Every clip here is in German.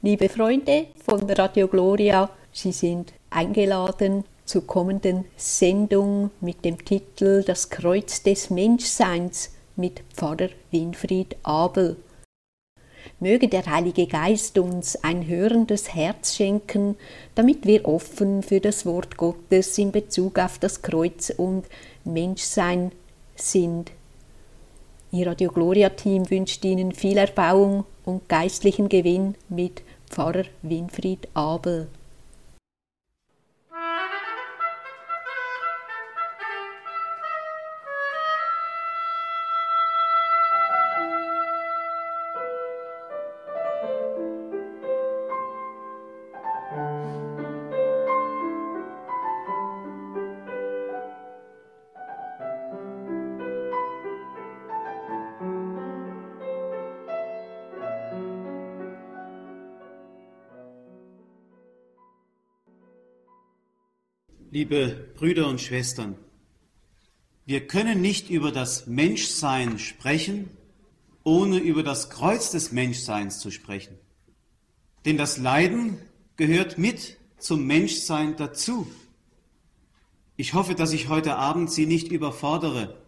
Liebe Freunde von Radio Gloria, Sie sind eingeladen zur kommenden Sendung mit dem Titel Das Kreuz des Menschseins mit Pfarrer Winfried Abel. Möge der Heilige Geist uns ein hörendes Herz schenken, damit wir offen für das Wort Gottes in Bezug auf das Kreuz und Menschsein sind. Ihr Radio Gloria Team wünscht Ihnen viel Erbauung und geistlichen Gewinn mit Pfarrer Winfried Abel. Liebe Brüder und Schwestern, wir können nicht über das Menschsein sprechen, ohne über das Kreuz des Menschseins zu sprechen. Denn das Leiden gehört mit zum Menschsein dazu. Ich hoffe, dass ich heute Abend Sie nicht überfordere,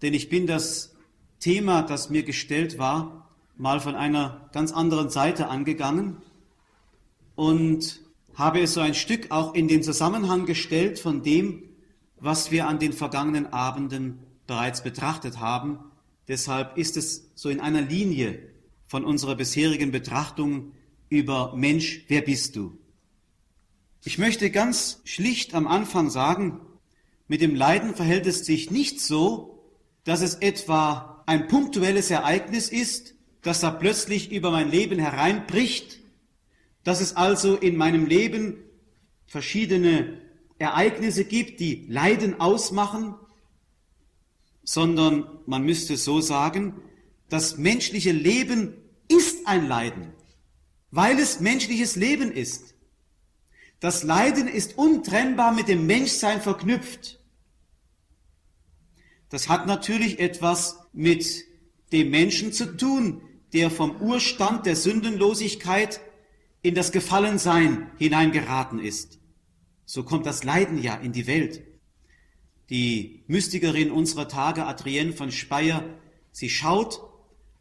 denn ich bin das Thema, das mir gestellt war, mal von einer ganz anderen Seite angegangen und habe es so ein Stück auch in den Zusammenhang gestellt von dem, was wir an den vergangenen Abenden bereits betrachtet haben. Deshalb ist es so in einer Linie von unserer bisherigen Betrachtung über Mensch, wer bist du? Ich möchte ganz schlicht am Anfang sagen, mit dem Leiden verhält es sich nicht so, dass es etwa ein punktuelles Ereignis ist, das da plötzlich über mein Leben hereinbricht dass es also in meinem Leben verschiedene Ereignisse gibt, die Leiden ausmachen, sondern man müsste so sagen, das menschliche Leben ist ein Leiden, weil es menschliches Leben ist. Das Leiden ist untrennbar mit dem Menschsein verknüpft. Das hat natürlich etwas mit dem Menschen zu tun, der vom Urstand der Sündenlosigkeit in das Gefallensein hineingeraten ist. So kommt das Leiden ja in die Welt. Die Mystikerin unserer Tage, Adrienne von Speyer, sie schaut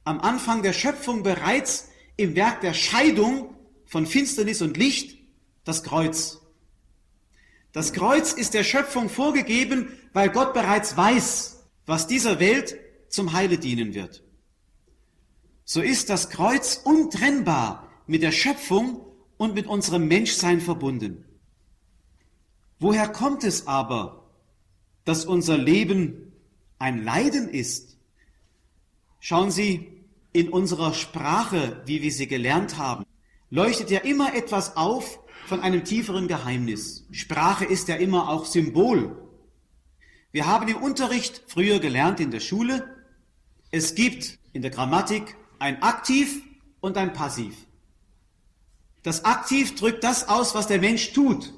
am Anfang der Schöpfung bereits im Werk der Scheidung von Finsternis und Licht das Kreuz. Das Kreuz ist der Schöpfung vorgegeben, weil Gott bereits weiß, was dieser Welt zum Heile dienen wird. So ist das Kreuz untrennbar mit der Schöpfung und mit unserem Menschsein verbunden. Woher kommt es aber, dass unser Leben ein Leiden ist? Schauen Sie, in unserer Sprache, wie wir sie gelernt haben, leuchtet ja immer etwas auf von einem tieferen Geheimnis. Sprache ist ja immer auch Symbol. Wir haben im Unterricht früher gelernt in der Schule, es gibt in der Grammatik ein Aktiv und ein Passiv. Das Aktiv drückt das aus, was der Mensch tut.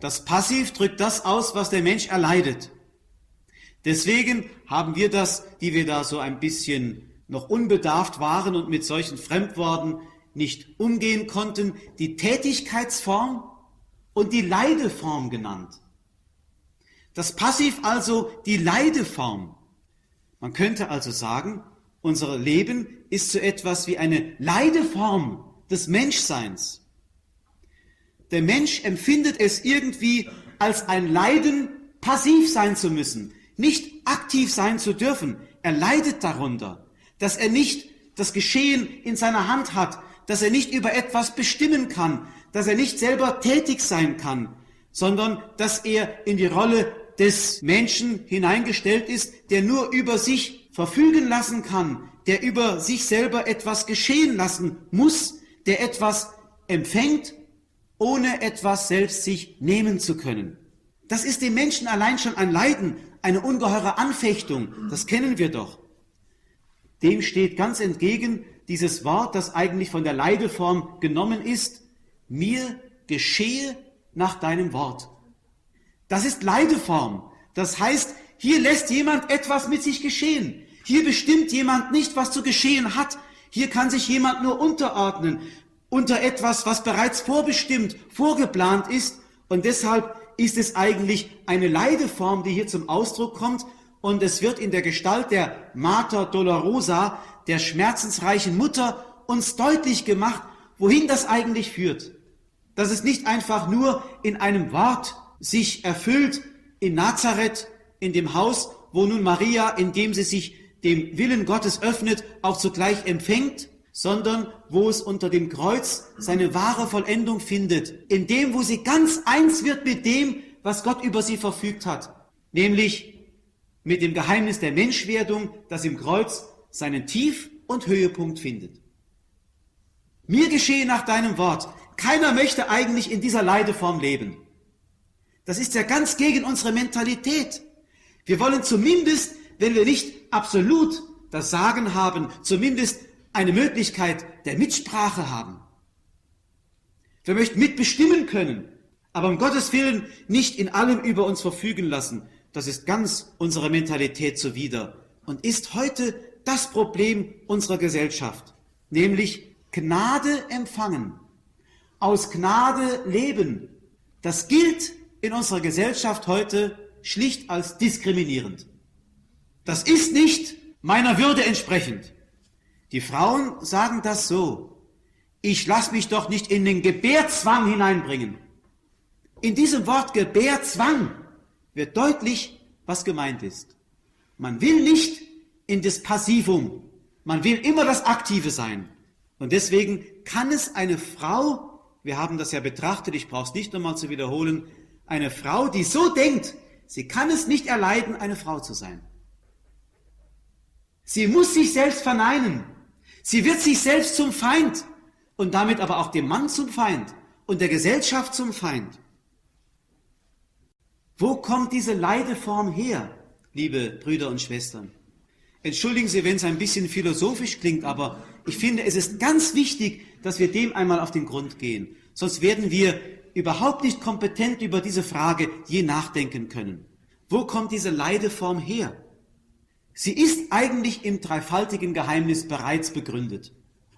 Das Passiv drückt das aus, was der Mensch erleidet. Deswegen haben wir das, die wir da so ein bisschen noch unbedarft waren und mit solchen Fremdworten nicht umgehen konnten, die Tätigkeitsform und die Leideform genannt. Das Passiv also die Leideform. Man könnte also sagen, unser Leben ist so etwas wie eine Leideform des Menschseins. Der Mensch empfindet es irgendwie als ein Leiden, passiv sein zu müssen, nicht aktiv sein zu dürfen. Er leidet darunter, dass er nicht das Geschehen in seiner Hand hat, dass er nicht über etwas bestimmen kann, dass er nicht selber tätig sein kann, sondern dass er in die Rolle des Menschen hineingestellt ist, der nur über sich verfügen lassen kann, der über sich selber etwas geschehen lassen muss, der etwas empfängt, ohne etwas selbst sich nehmen zu können. Das ist dem Menschen allein schon ein Leiden, eine ungeheure Anfechtung. Das kennen wir doch. Dem steht ganz entgegen dieses Wort, das eigentlich von der Leideform genommen ist. Mir geschehe nach deinem Wort. Das ist Leideform. Das heißt, hier lässt jemand etwas mit sich geschehen. Hier bestimmt jemand nicht, was zu geschehen hat. Hier kann sich jemand nur unterordnen unter etwas, was bereits vorbestimmt, vorgeplant ist. Und deshalb ist es eigentlich eine Leideform, die hier zum Ausdruck kommt. Und es wird in der Gestalt der Mater Dolorosa, der schmerzensreichen Mutter, uns deutlich gemacht, wohin das eigentlich führt. Dass es nicht einfach nur in einem Wort sich erfüllt, in Nazareth, in dem Haus, wo nun Maria, indem sie sich dem Willen Gottes öffnet, auch zugleich empfängt, sondern wo es unter dem Kreuz seine wahre Vollendung findet, in dem, wo sie ganz eins wird mit dem, was Gott über sie verfügt hat, nämlich mit dem Geheimnis der Menschwerdung, das im Kreuz seinen Tief- und Höhepunkt findet. Mir geschehe nach deinem Wort. Keiner möchte eigentlich in dieser Leideform leben. Das ist ja ganz gegen unsere Mentalität. Wir wollen zumindest, wenn wir nicht absolut das Sagen haben, zumindest eine Möglichkeit der Mitsprache haben. Wir möchten mitbestimmen können, aber um Gottes Willen nicht in allem über uns verfügen lassen. Das ist ganz unserer Mentalität zuwider und ist heute das Problem unserer Gesellschaft, nämlich Gnade empfangen, aus Gnade leben. Das gilt in unserer Gesellschaft heute schlicht als diskriminierend. Das ist nicht meiner Würde entsprechend. Die Frauen sagen das so. Ich lasse mich doch nicht in den Gebärzwang hineinbringen. In diesem Wort Gebärzwang wird deutlich, was gemeint ist. Man will nicht in das Passivum. Man will immer das Aktive sein. Und deswegen kann es eine Frau, wir haben das ja betrachtet, ich brauche es nicht nochmal zu wiederholen, eine Frau, die so denkt, sie kann es nicht erleiden, eine Frau zu sein. Sie muss sich selbst verneinen. Sie wird sich selbst zum Feind und damit aber auch dem Mann zum Feind und der Gesellschaft zum Feind. Wo kommt diese Leideform her, liebe Brüder und Schwestern? Entschuldigen Sie, wenn es ein bisschen philosophisch klingt, aber ich finde, es ist ganz wichtig, dass wir dem einmal auf den Grund gehen. Sonst werden wir überhaupt nicht kompetent über diese Frage je nachdenken können. Wo kommt diese Leideform her? Sie ist eigentlich im dreifaltigen Geheimnis bereits begründet.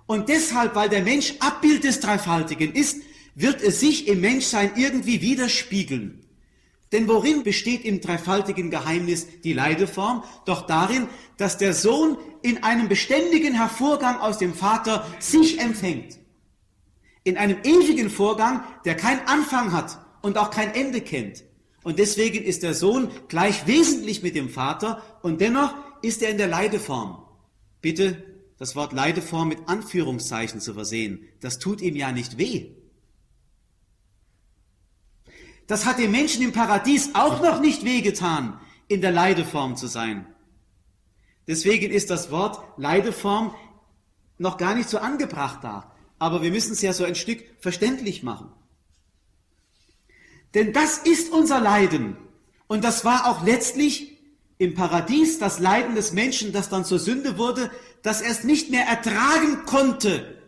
Und deshalb, weil der Mensch Abbild des Dreifaltigen ist, wird es sich im Menschsein irgendwie widerspiegeln. Denn worin besteht im dreifaltigen Geheimnis die Leideform? Doch darin, dass der Sohn in einem beständigen Hervorgang aus dem Vater sich empfängt. In einem ewigen Vorgang, der keinen Anfang hat und auch kein Ende kennt. Und deswegen ist der Sohn gleich wesentlich mit dem Vater und dennoch ist er in der Leideform. Bitte das Wort Leideform mit Anführungszeichen zu versehen. Das tut ihm ja nicht weh. Das hat dem Menschen im Paradies auch noch nicht wehgetan, in der Leideform zu sein. Deswegen ist das Wort Leideform noch gar nicht so angebracht da. Aber wir müssen es ja so ein Stück verständlich machen. Denn das ist unser Leiden. Und das war auch letztlich im Paradies das Leiden des Menschen, das dann zur Sünde wurde, dass er es nicht mehr ertragen konnte,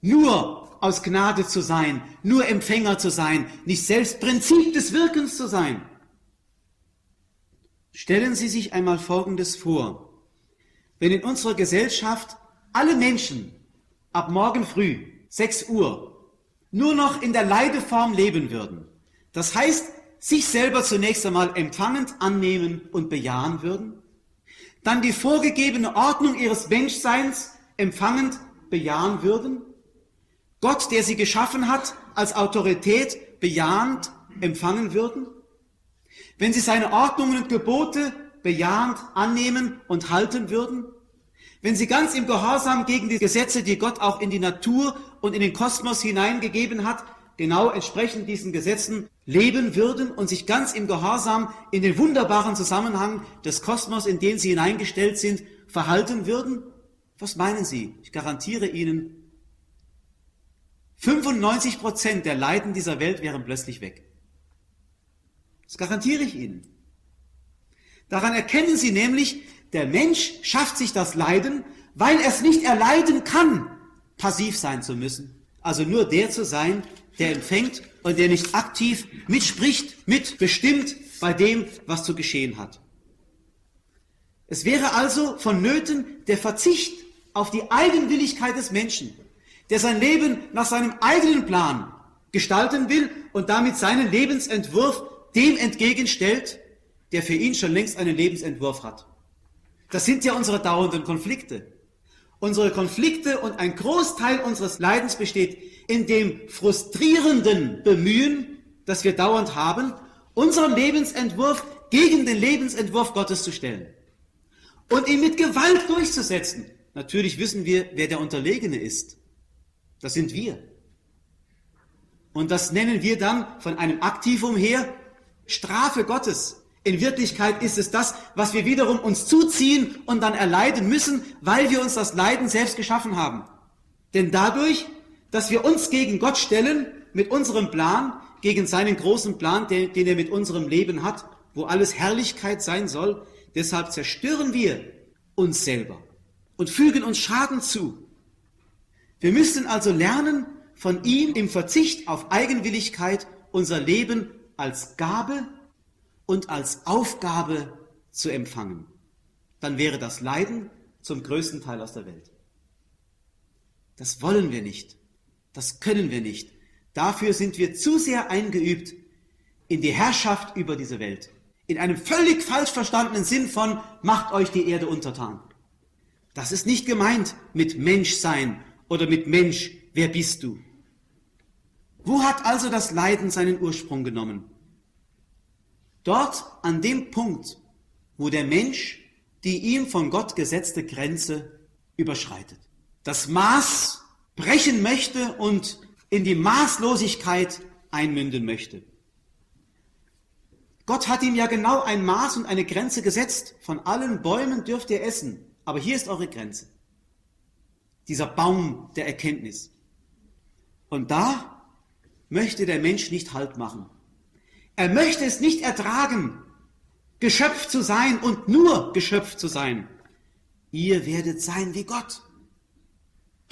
nur aus Gnade zu sein, nur Empfänger zu sein, nicht selbst Prinzip des Wirkens zu sein. Stellen Sie sich einmal Folgendes vor. Wenn in unserer Gesellschaft alle Menschen ab morgen früh, 6 Uhr, nur noch in der Leideform leben würden, das heißt, sich selber zunächst einmal empfangend annehmen und bejahen würden, dann die vorgegebene Ordnung ihres Menschseins empfangend bejahen würden, Gott, der sie geschaffen hat, als Autorität bejahend empfangen würden, wenn sie seine Ordnungen und Gebote bejahend annehmen und halten würden, wenn sie ganz im Gehorsam gegen die Gesetze, die Gott auch in die Natur und in den Kosmos hineingegeben hat, genau entsprechend diesen Gesetzen leben würden und sich ganz im Gehorsam in den wunderbaren Zusammenhang des Kosmos, in den sie hineingestellt sind, verhalten würden? Was meinen Sie? Ich garantiere Ihnen, 95 Prozent der Leiden dieser Welt wären plötzlich weg. Das garantiere ich Ihnen. Daran erkennen Sie nämlich, der Mensch schafft sich das Leiden, weil er es nicht erleiden kann, passiv sein zu müssen. Also nur der zu sein, der empfängt und der nicht aktiv mitspricht, mitbestimmt bei dem, was zu geschehen hat. Es wäre also vonnöten der Verzicht auf die Eigenwilligkeit des Menschen, der sein Leben nach seinem eigenen Plan gestalten will und damit seinen Lebensentwurf dem entgegenstellt, der für ihn schon längst einen Lebensentwurf hat. Das sind ja unsere dauernden Konflikte. Unsere Konflikte und ein Großteil unseres Leidens besteht in dem frustrierenden Bemühen, das wir dauernd haben, unseren Lebensentwurf gegen den Lebensentwurf Gottes zu stellen und ihn mit Gewalt durchzusetzen. Natürlich wissen wir, wer der Unterlegene ist. Das sind wir. Und das nennen wir dann von einem Aktivum her Strafe Gottes. In Wirklichkeit ist es das, was wir wiederum uns zuziehen und dann erleiden müssen, weil wir uns das Leiden selbst geschaffen haben. Denn dadurch, dass wir uns gegen Gott stellen, mit unserem Plan, gegen seinen großen Plan, den, den er mit unserem Leben hat, wo alles Herrlichkeit sein soll, deshalb zerstören wir uns selber und fügen uns Schaden zu. Wir müssen also lernen, von ihm im Verzicht auf Eigenwilligkeit unser Leben als Gabe und als Aufgabe zu empfangen. Dann wäre das Leiden zum größten Teil aus der Welt. Das wollen wir nicht. Das können wir nicht. Dafür sind wir zu sehr eingeübt in die Herrschaft über diese Welt. In einem völlig falsch verstandenen Sinn von macht euch die Erde untertan. Das ist nicht gemeint mit Menschsein oder mit Mensch, wer bist du? Wo hat also das Leiden seinen Ursprung genommen? Dort an dem Punkt, wo der Mensch die ihm von Gott gesetzte Grenze überschreitet. Das Maß brechen möchte und in die Maßlosigkeit einmünden möchte. Gott hat ihm ja genau ein Maß und eine Grenze gesetzt. Von allen Bäumen dürft ihr essen, aber hier ist eure Grenze. Dieser Baum der Erkenntnis. Und da möchte der Mensch nicht Halt machen. Er möchte es nicht ertragen, Geschöpf zu sein und nur Geschöpf zu sein. Ihr werdet sein wie Gott.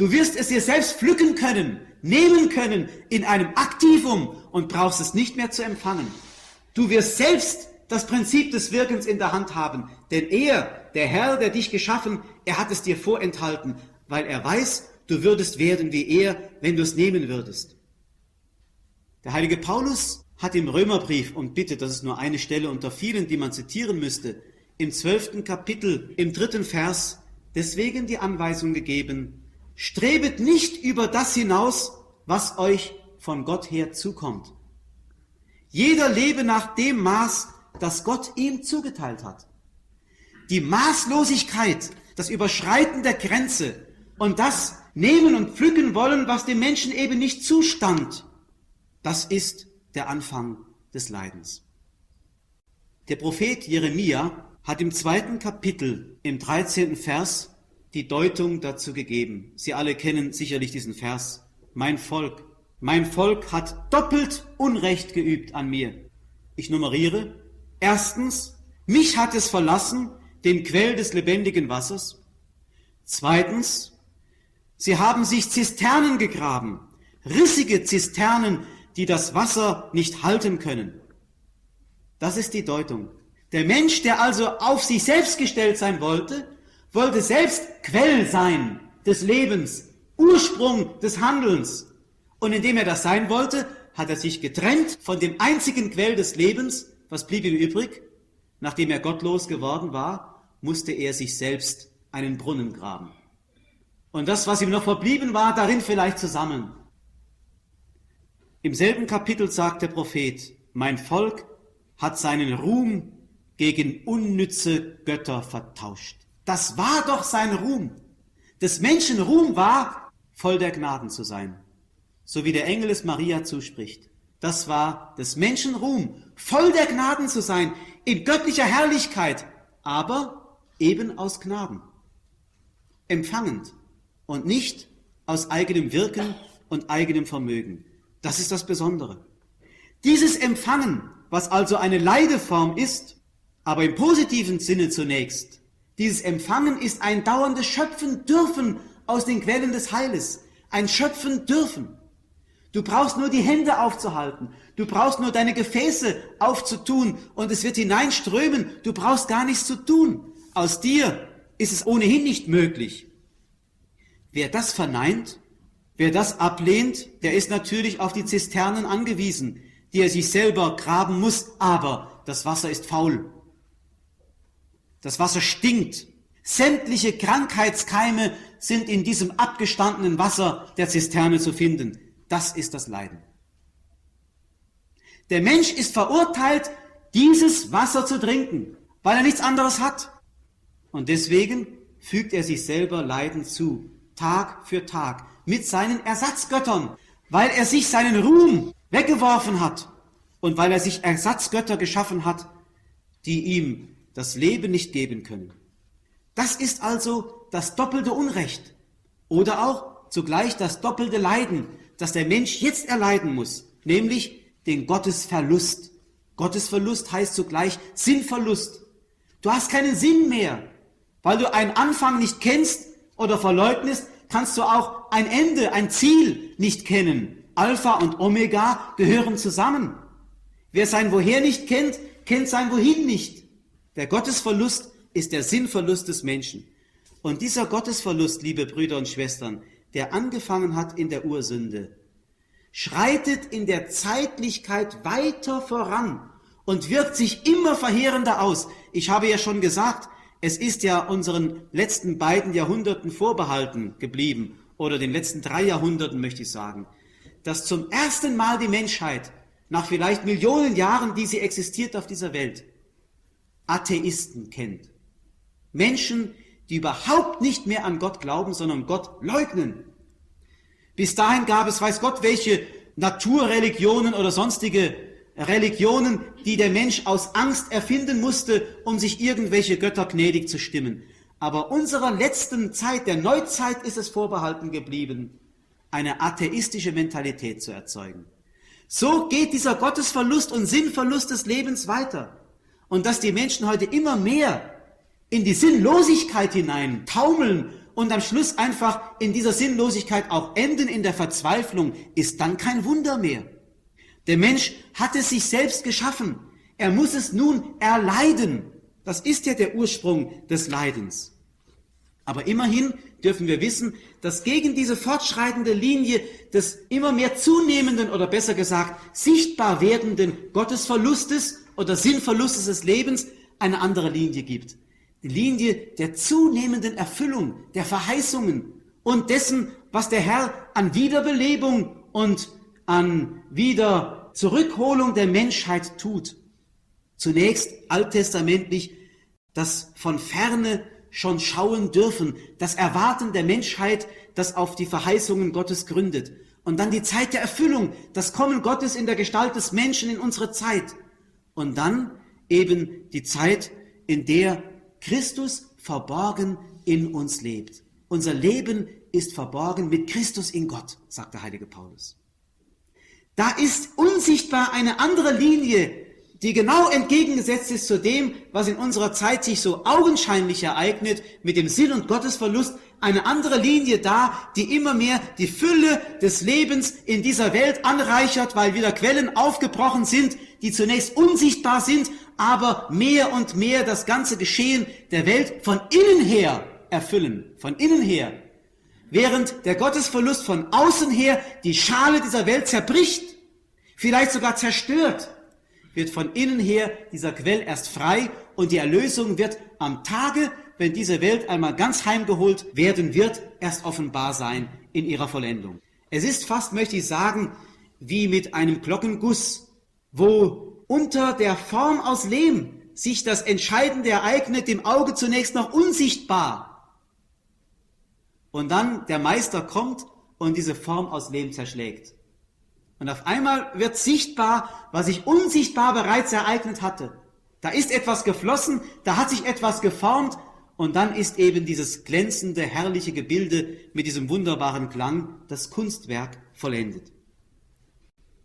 Du wirst es dir selbst pflücken können, nehmen können in einem Aktivum und brauchst es nicht mehr zu empfangen. Du wirst selbst das Prinzip des Wirkens in der Hand haben, denn er, der Herr, der dich geschaffen, er hat es dir vorenthalten, weil er weiß, du würdest werden wie er, wenn du es nehmen würdest. Der heilige Paulus hat im Römerbrief, und bitte, das ist nur eine Stelle unter vielen, die man zitieren müsste, im zwölften Kapitel, im dritten Vers, deswegen die Anweisung gegeben, Strebet nicht über das hinaus, was euch von Gott her zukommt. Jeder lebe nach dem Maß, das Gott ihm zugeteilt hat. Die Maßlosigkeit, das Überschreiten der Grenze und das Nehmen und Pflücken wollen, was dem Menschen eben nicht zustand, das ist der Anfang des Leidens. Der Prophet Jeremia hat im zweiten Kapitel, im 13. Vers, die Deutung dazu gegeben. Sie alle kennen sicherlich diesen Vers. Mein Volk, mein Volk hat doppelt Unrecht geübt an mir. Ich nummeriere. Erstens, mich hat es verlassen, den Quell des lebendigen Wassers. Zweitens, sie haben sich Zisternen gegraben, rissige Zisternen, die das Wasser nicht halten können. Das ist die Deutung. Der Mensch, der also auf sich selbst gestellt sein wollte, wollte selbst Quell sein des Lebens, Ursprung des Handelns. Und indem er das sein wollte, hat er sich getrennt von dem einzigen Quell des Lebens. Was blieb ihm übrig? Nachdem er gottlos geworden war, musste er sich selbst einen Brunnen graben. Und das, was ihm noch verblieben war, darin vielleicht zusammen. Im selben Kapitel sagt der Prophet, mein Volk hat seinen Ruhm gegen unnütze Götter vertauscht. Das war doch sein Ruhm. Des Menschen Ruhm war, voll der Gnaden zu sein. So wie der Engel es Maria zuspricht. Das war des Menschen Ruhm, voll der Gnaden zu sein, in göttlicher Herrlichkeit, aber eben aus Gnaden. Empfangend und nicht aus eigenem Wirken und eigenem Vermögen. Das ist das Besondere. Dieses Empfangen, was also eine Leideform ist, aber im positiven Sinne zunächst, dieses Empfangen ist ein dauerndes Schöpfen dürfen aus den Quellen des Heiles. Ein Schöpfen dürfen. Du brauchst nur die Hände aufzuhalten. Du brauchst nur deine Gefäße aufzutun und es wird hineinströmen. Du brauchst gar nichts zu tun. Aus dir ist es ohnehin nicht möglich. Wer das verneint, wer das ablehnt, der ist natürlich auf die Zisternen angewiesen, die er sich selber graben muss, aber das Wasser ist faul. Das Wasser stinkt. Sämtliche Krankheitskeime sind in diesem abgestandenen Wasser der Zisterne zu finden. Das ist das Leiden. Der Mensch ist verurteilt, dieses Wasser zu trinken, weil er nichts anderes hat. Und deswegen fügt er sich selber Leiden zu, Tag für Tag, mit seinen Ersatzgöttern, weil er sich seinen Ruhm weggeworfen hat und weil er sich Ersatzgötter geschaffen hat, die ihm das Leben nicht geben können. Das ist also das doppelte Unrecht oder auch zugleich das doppelte Leiden, das der Mensch jetzt erleiden muss, nämlich den Gottesverlust. Gottesverlust heißt zugleich Sinnverlust. Du hast keinen Sinn mehr. Weil du einen Anfang nicht kennst oder verleugnest, kannst du auch ein Ende, ein Ziel nicht kennen. Alpha und Omega gehören zusammen. Wer sein Woher nicht kennt, kennt sein Wohin nicht. Der Gottesverlust ist der Sinnverlust des Menschen. Und dieser Gottesverlust, liebe Brüder und Schwestern, der angefangen hat in der Ursünde, schreitet in der Zeitlichkeit weiter voran und wirkt sich immer verheerender aus. Ich habe ja schon gesagt, es ist ja unseren letzten beiden Jahrhunderten vorbehalten geblieben, oder den letzten drei Jahrhunderten möchte ich sagen, dass zum ersten Mal die Menschheit, nach vielleicht Millionen Jahren, die sie existiert auf dieser Welt, Atheisten kennt. Menschen, die überhaupt nicht mehr an Gott glauben, sondern Gott leugnen. Bis dahin gab es, weiß Gott, welche Naturreligionen oder sonstige Religionen, die der Mensch aus Angst erfinden musste, um sich irgendwelche Götter gnädig zu stimmen. Aber unserer letzten Zeit, der Neuzeit, ist es vorbehalten geblieben, eine atheistische Mentalität zu erzeugen. So geht dieser Gottesverlust und Sinnverlust des Lebens weiter. Und dass die Menschen heute immer mehr in die Sinnlosigkeit hinein taumeln und am Schluss einfach in dieser Sinnlosigkeit auch enden in der Verzweiflung, ist dann kein Wunder mehr. Der Mensch hat es sich selbst geschaffen. Er muss es nun erleiden. Das ist ja der Ursprung des Leidens. Aber immerhin dürfen wir wissen, dass gegen diese fortschreitende Linie des immer mehr zunehmenden oder besser gesagt sichtbar werdenden Gottesverlustes oder Sinnverlustes des Lebens eine andere Linie gibt. Die Linie der zunehmenden Erfüllung der Verheißungen und dessen, was der Herr an Wiederbelebung und an wieder Zurückholung der Menschheit tut. Zunächst alttestamentlich das von ferne schon schauen dürfen, das Erwarten der Menschheit, das auf die Verheißungen Gottes gründet. Und dann die Zeit der Erfüllung, das Kommen Gottes in der Gestalt des Menschen in unsere Zeit. Und dann eben die Zeit, in der Christus verborgen in uns lebt. Unser Leben ist verborgen mit Christus in Gott, sagt der heilige Paulus. Da ist unsichtbar eine andere Linie, die genau entgegengesetzt ist zu dem, was in unserer Zeit sich so augenscheinlich ereignet, mit dem Sinn und Gottesverlust, eine andere Linie da, die immer mehr die Fülle des Lebens in dieser Welt anreichert, weil wieder Quellen aufgebrochen sind, die zunächst unsichtbar sind, aber mehr und mehr das ganze Geschehen der Welt von innen her erfüllen, von innen her. Während der Gottesverlust von außen her die Schale dieser Welt zerbricht, vielleicht sogar zerstört, wird von innen her dieser Quell erst frei und die Erlösung wird am Tage, wenn diese Welt einmal ganz heimgeholt werden wird, erst offenbar sein in ihrer Vollendung. Es ist fast, möchte ich sagen, wie mit einem Glockenguss, wo unter der Form aus Lehm sich das Entscheidende ereignet, dem Auge zunächst noch unsichtbar, und dann der Meister kommt und diese Form aus Lehm zerschlägt. Und auf einmal wird sichtbar, was sich unsichtbar bereits ereignet hatte. Da ist etwas geflossen, da hat sich etwas geformt und dann ist eben dieses glänzende, herrliche Gebilde mit diesem wunderbaren Klang, das Kunstwerk, vollendet.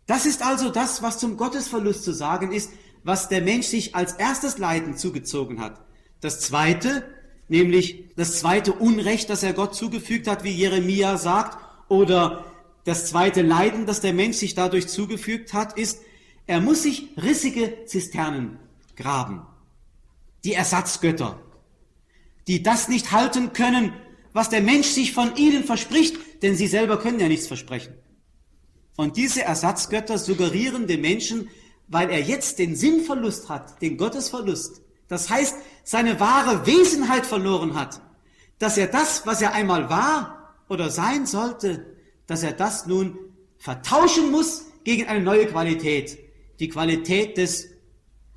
Das ist also das, was zum Gottesverlust zu sagen ist, was der Mensch sich als erstes Leiden zugezogen hat. Das zweite, nämlich das zweite Unrecht, das er Gott zugefügt hat, wie Jeremia sagt, oder das zweite Leiden, das der Mensch sich dadurch zugefügt hat, ist, er muss sich rissige Zisternen graben. Die Ersatzgötter, die das nicht halten können, was der Mensch sich von ihnen verspricht, denn sie selber können ja nichts versprechen. Und diese Ersatzgötter suggerieren dem Menschen, weil er jetzt den Sinnverlust hat, den Gottesverlust, das heißt, seine wahre Wesenheit verloren hat, dass er das, was er einmal war oder sein sollte, dass er das nun vertauschen muss gegen eine neue Qualität, die Qualität des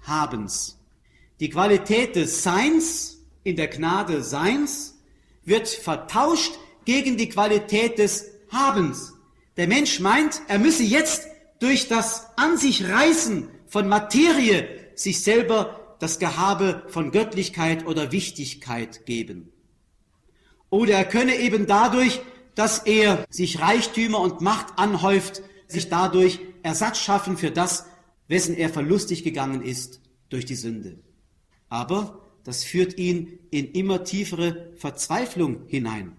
Habens. Die Qualität des Seins in der Gnade Seins wird vertauscht gegen die Qualität des Habens. Der Mensch meint, er müsse jetzt durch das An sich reißen von Materie sich selber das Gehabe von Göttlichkeit oder Wichtigkeit geben. Oder er könne eben dadurch, dass er sich Reichtümer und Macht anhäuft, sich dadurch Ersatz schaffen für das, wessen er verlustig gegangen ist durch die Sünde. Aber das führt ihn in immer tiefere Verzweiflung hinein.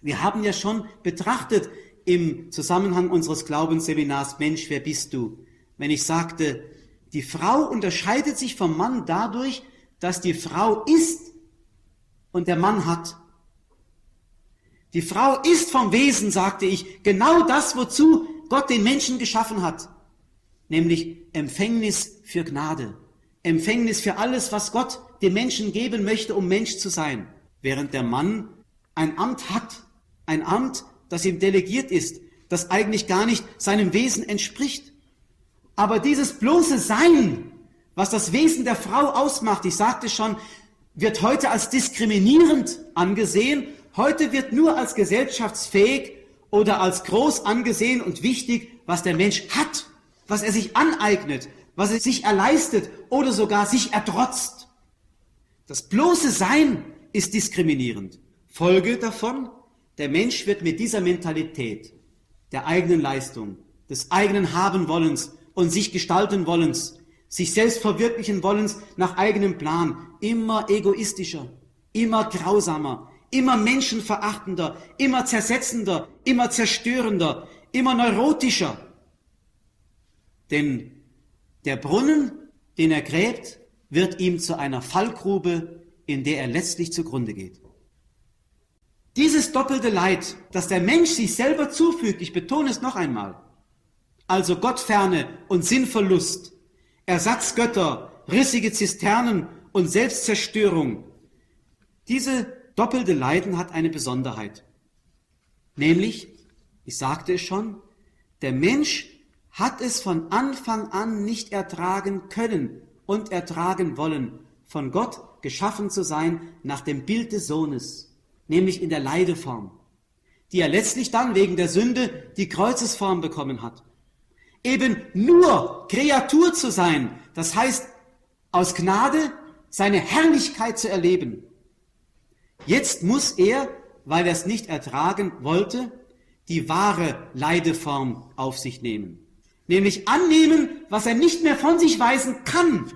Wir haben ja schon betrachtet im Zusammenhang unseres Glaubensseminars Mensch, wer bist du? Wenn ich sagte, die Frau unterscheidet sich vom Mann dadurch, dass die Frau ist und der Mann hat. Die Frau ist vom Wesen, sagte ich, genau das, wozu Gott den Menschen geschaffen hat, nämlich Empfängnis für Gnade, Empfängnis für alles, was Gott dem Menschen geben möchte, um Mensch zu sein, während der Mann ein Amt hat, ein Amt, das ihm delegiert ist, das eigentlich gar nicht seinem Wesen entspricht. Aber dieses bloße Sein, was das Wesen der Frau ausmacht, ich sagte schon, wird heute als diskriminierend angesehen Heute wird nur als gesellschaftsfähig oder als groß angesehen und wichtig, was der Mensch hat, was er sich aneignet, was er sich erleistet oder sogar sich ertrotzt. Das bloße Sein ist diskriminierend. Folge davon, der Mensch wird mit dieser Mentalität der eigenen Leistung, des eigenen Habenwollens und sich gestalten Wollens, sich selbst verwirklichen Wollens nach eigenem Plan immer egoistischer, immer grausamer, immer menschenverachtender, immer zersetzender, immer zerstörender, immer neurotischer. Denn der Brunnen, den er gräbt, wird ihm zu einer Fallgrube, in der er letztlich zugrunde geht. Dieses doppelte Leid, das der Mensch sich selber zufügt, ich betone es noch einmal, also Gottferne und Sinnverlust, Ersatzgötter, rissige Zisternen und Selbstzerstörung, diese doppelte Leiden hat eine Besonderheit. Nämlich, ich sagte es schon, der Mensch hat es von Anfang an nicht ertragen können und ertragen wollen, von Gott geschaffen zu sein nach dem Bild des Sohnes, nämlich in der Leideform, die er letztlich dann wegen der Sünde die Kreuzesform bekommen hat. Eben nur Kreatur zu sein, das heißt aus Gnade seine Herrlichkeit zu erleben, Jetzt muss er, weil er es nicht ertragen wollte, die wahre Leideform auf sich nehmen. Nämlich annehmen, was er nicht mehr von sich weisen kann.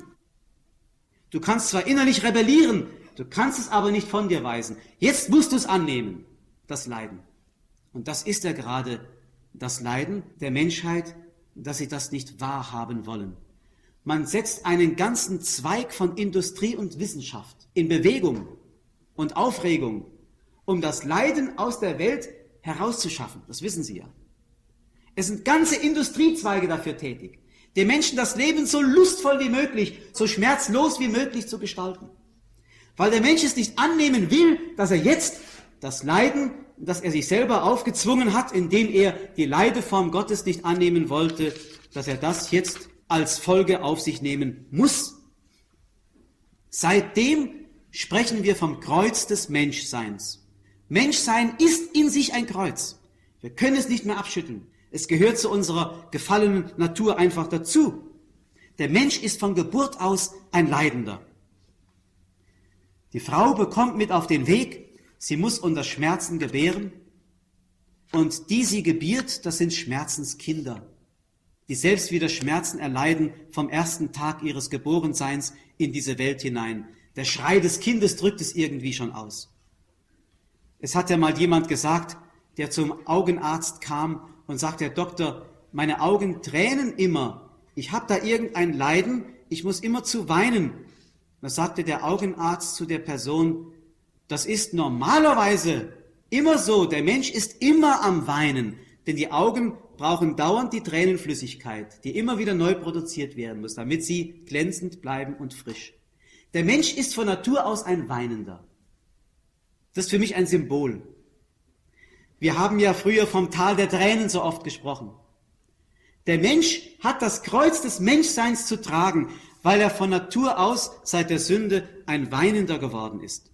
Du kannst zwar innerlich rebellieren, du kannst es aber nicht von dir weisen. Jetzt musst du es annehmen, das Leiden. Und das ist ja gerade das Leiden der Menschheit, dass sie das nicht wahrhaben wollen. Man setzt einen ganzen Zweig von Industrie und Wissenschaft in Bewegung, und Aufregung, um das Leiden aus der Welt herauszuschaffen. Das wissen Sie ja. Es sind ganze Industriezweige dafür tätig, den Menschen das Leben so lustvoll wie möglich, so schmerzlos wie möglich zu gestalten. Weil der Mensch es nicht annehmen will, dass er jetzt das Leiden, das er sich selber aufgezwungen hat, indem er die Leideform Gottes nicht annehmen wollte, dass er das jetzt als Folge auf sich nehmen muss. Seitdem sprechen wir vom Kreuz des Menschseins. Menschsein ist in sich ein Kreuz. Wir können es nicht mehr abschütteln. Es gehört zu unserer gefallenen Natur einfach dazu. Der Mensch ist von Geburt aus ein Leidender. Die Frau bekommt mit auf den Weg, sie muss unter Schmerzen gebären. Und die sie gebiert, das sind Schmerzenskinder, die selbst wieder Schmerzen erleiden vom ersten Tag ihres Geborenseins in diese Welt hinein. Der Schrei des Kindes drückt es irgendwie schon aus. Es hat ja mal jemand gesagt, der zum Augenarzt kam und sagt, Herr Doktor, meine Augen tränen immer. Ich habe da irgendein Leiden, ich muss immer zu weinen. Da sagte der Augenarzt zu der Person, Das ist normalerweise immer so. Der Mensch ist immer am Weinen, denn die Augen brauchen dauernd die Tränenflüssigkeit, die immer wieder neu produziert werden muss, damit sie glänzend bleiben und frisch. Der Mensch ist von Natur aus ein Weinender. Das ist für mich ein Symbol. Wir haben ja früher vom Tal der Tränen so oft gesprochen. Der Mensch hat das Kreuz des Menschseins zu tragen, weil er von Natur aus seit der Sünde ein Weinender geworden ist.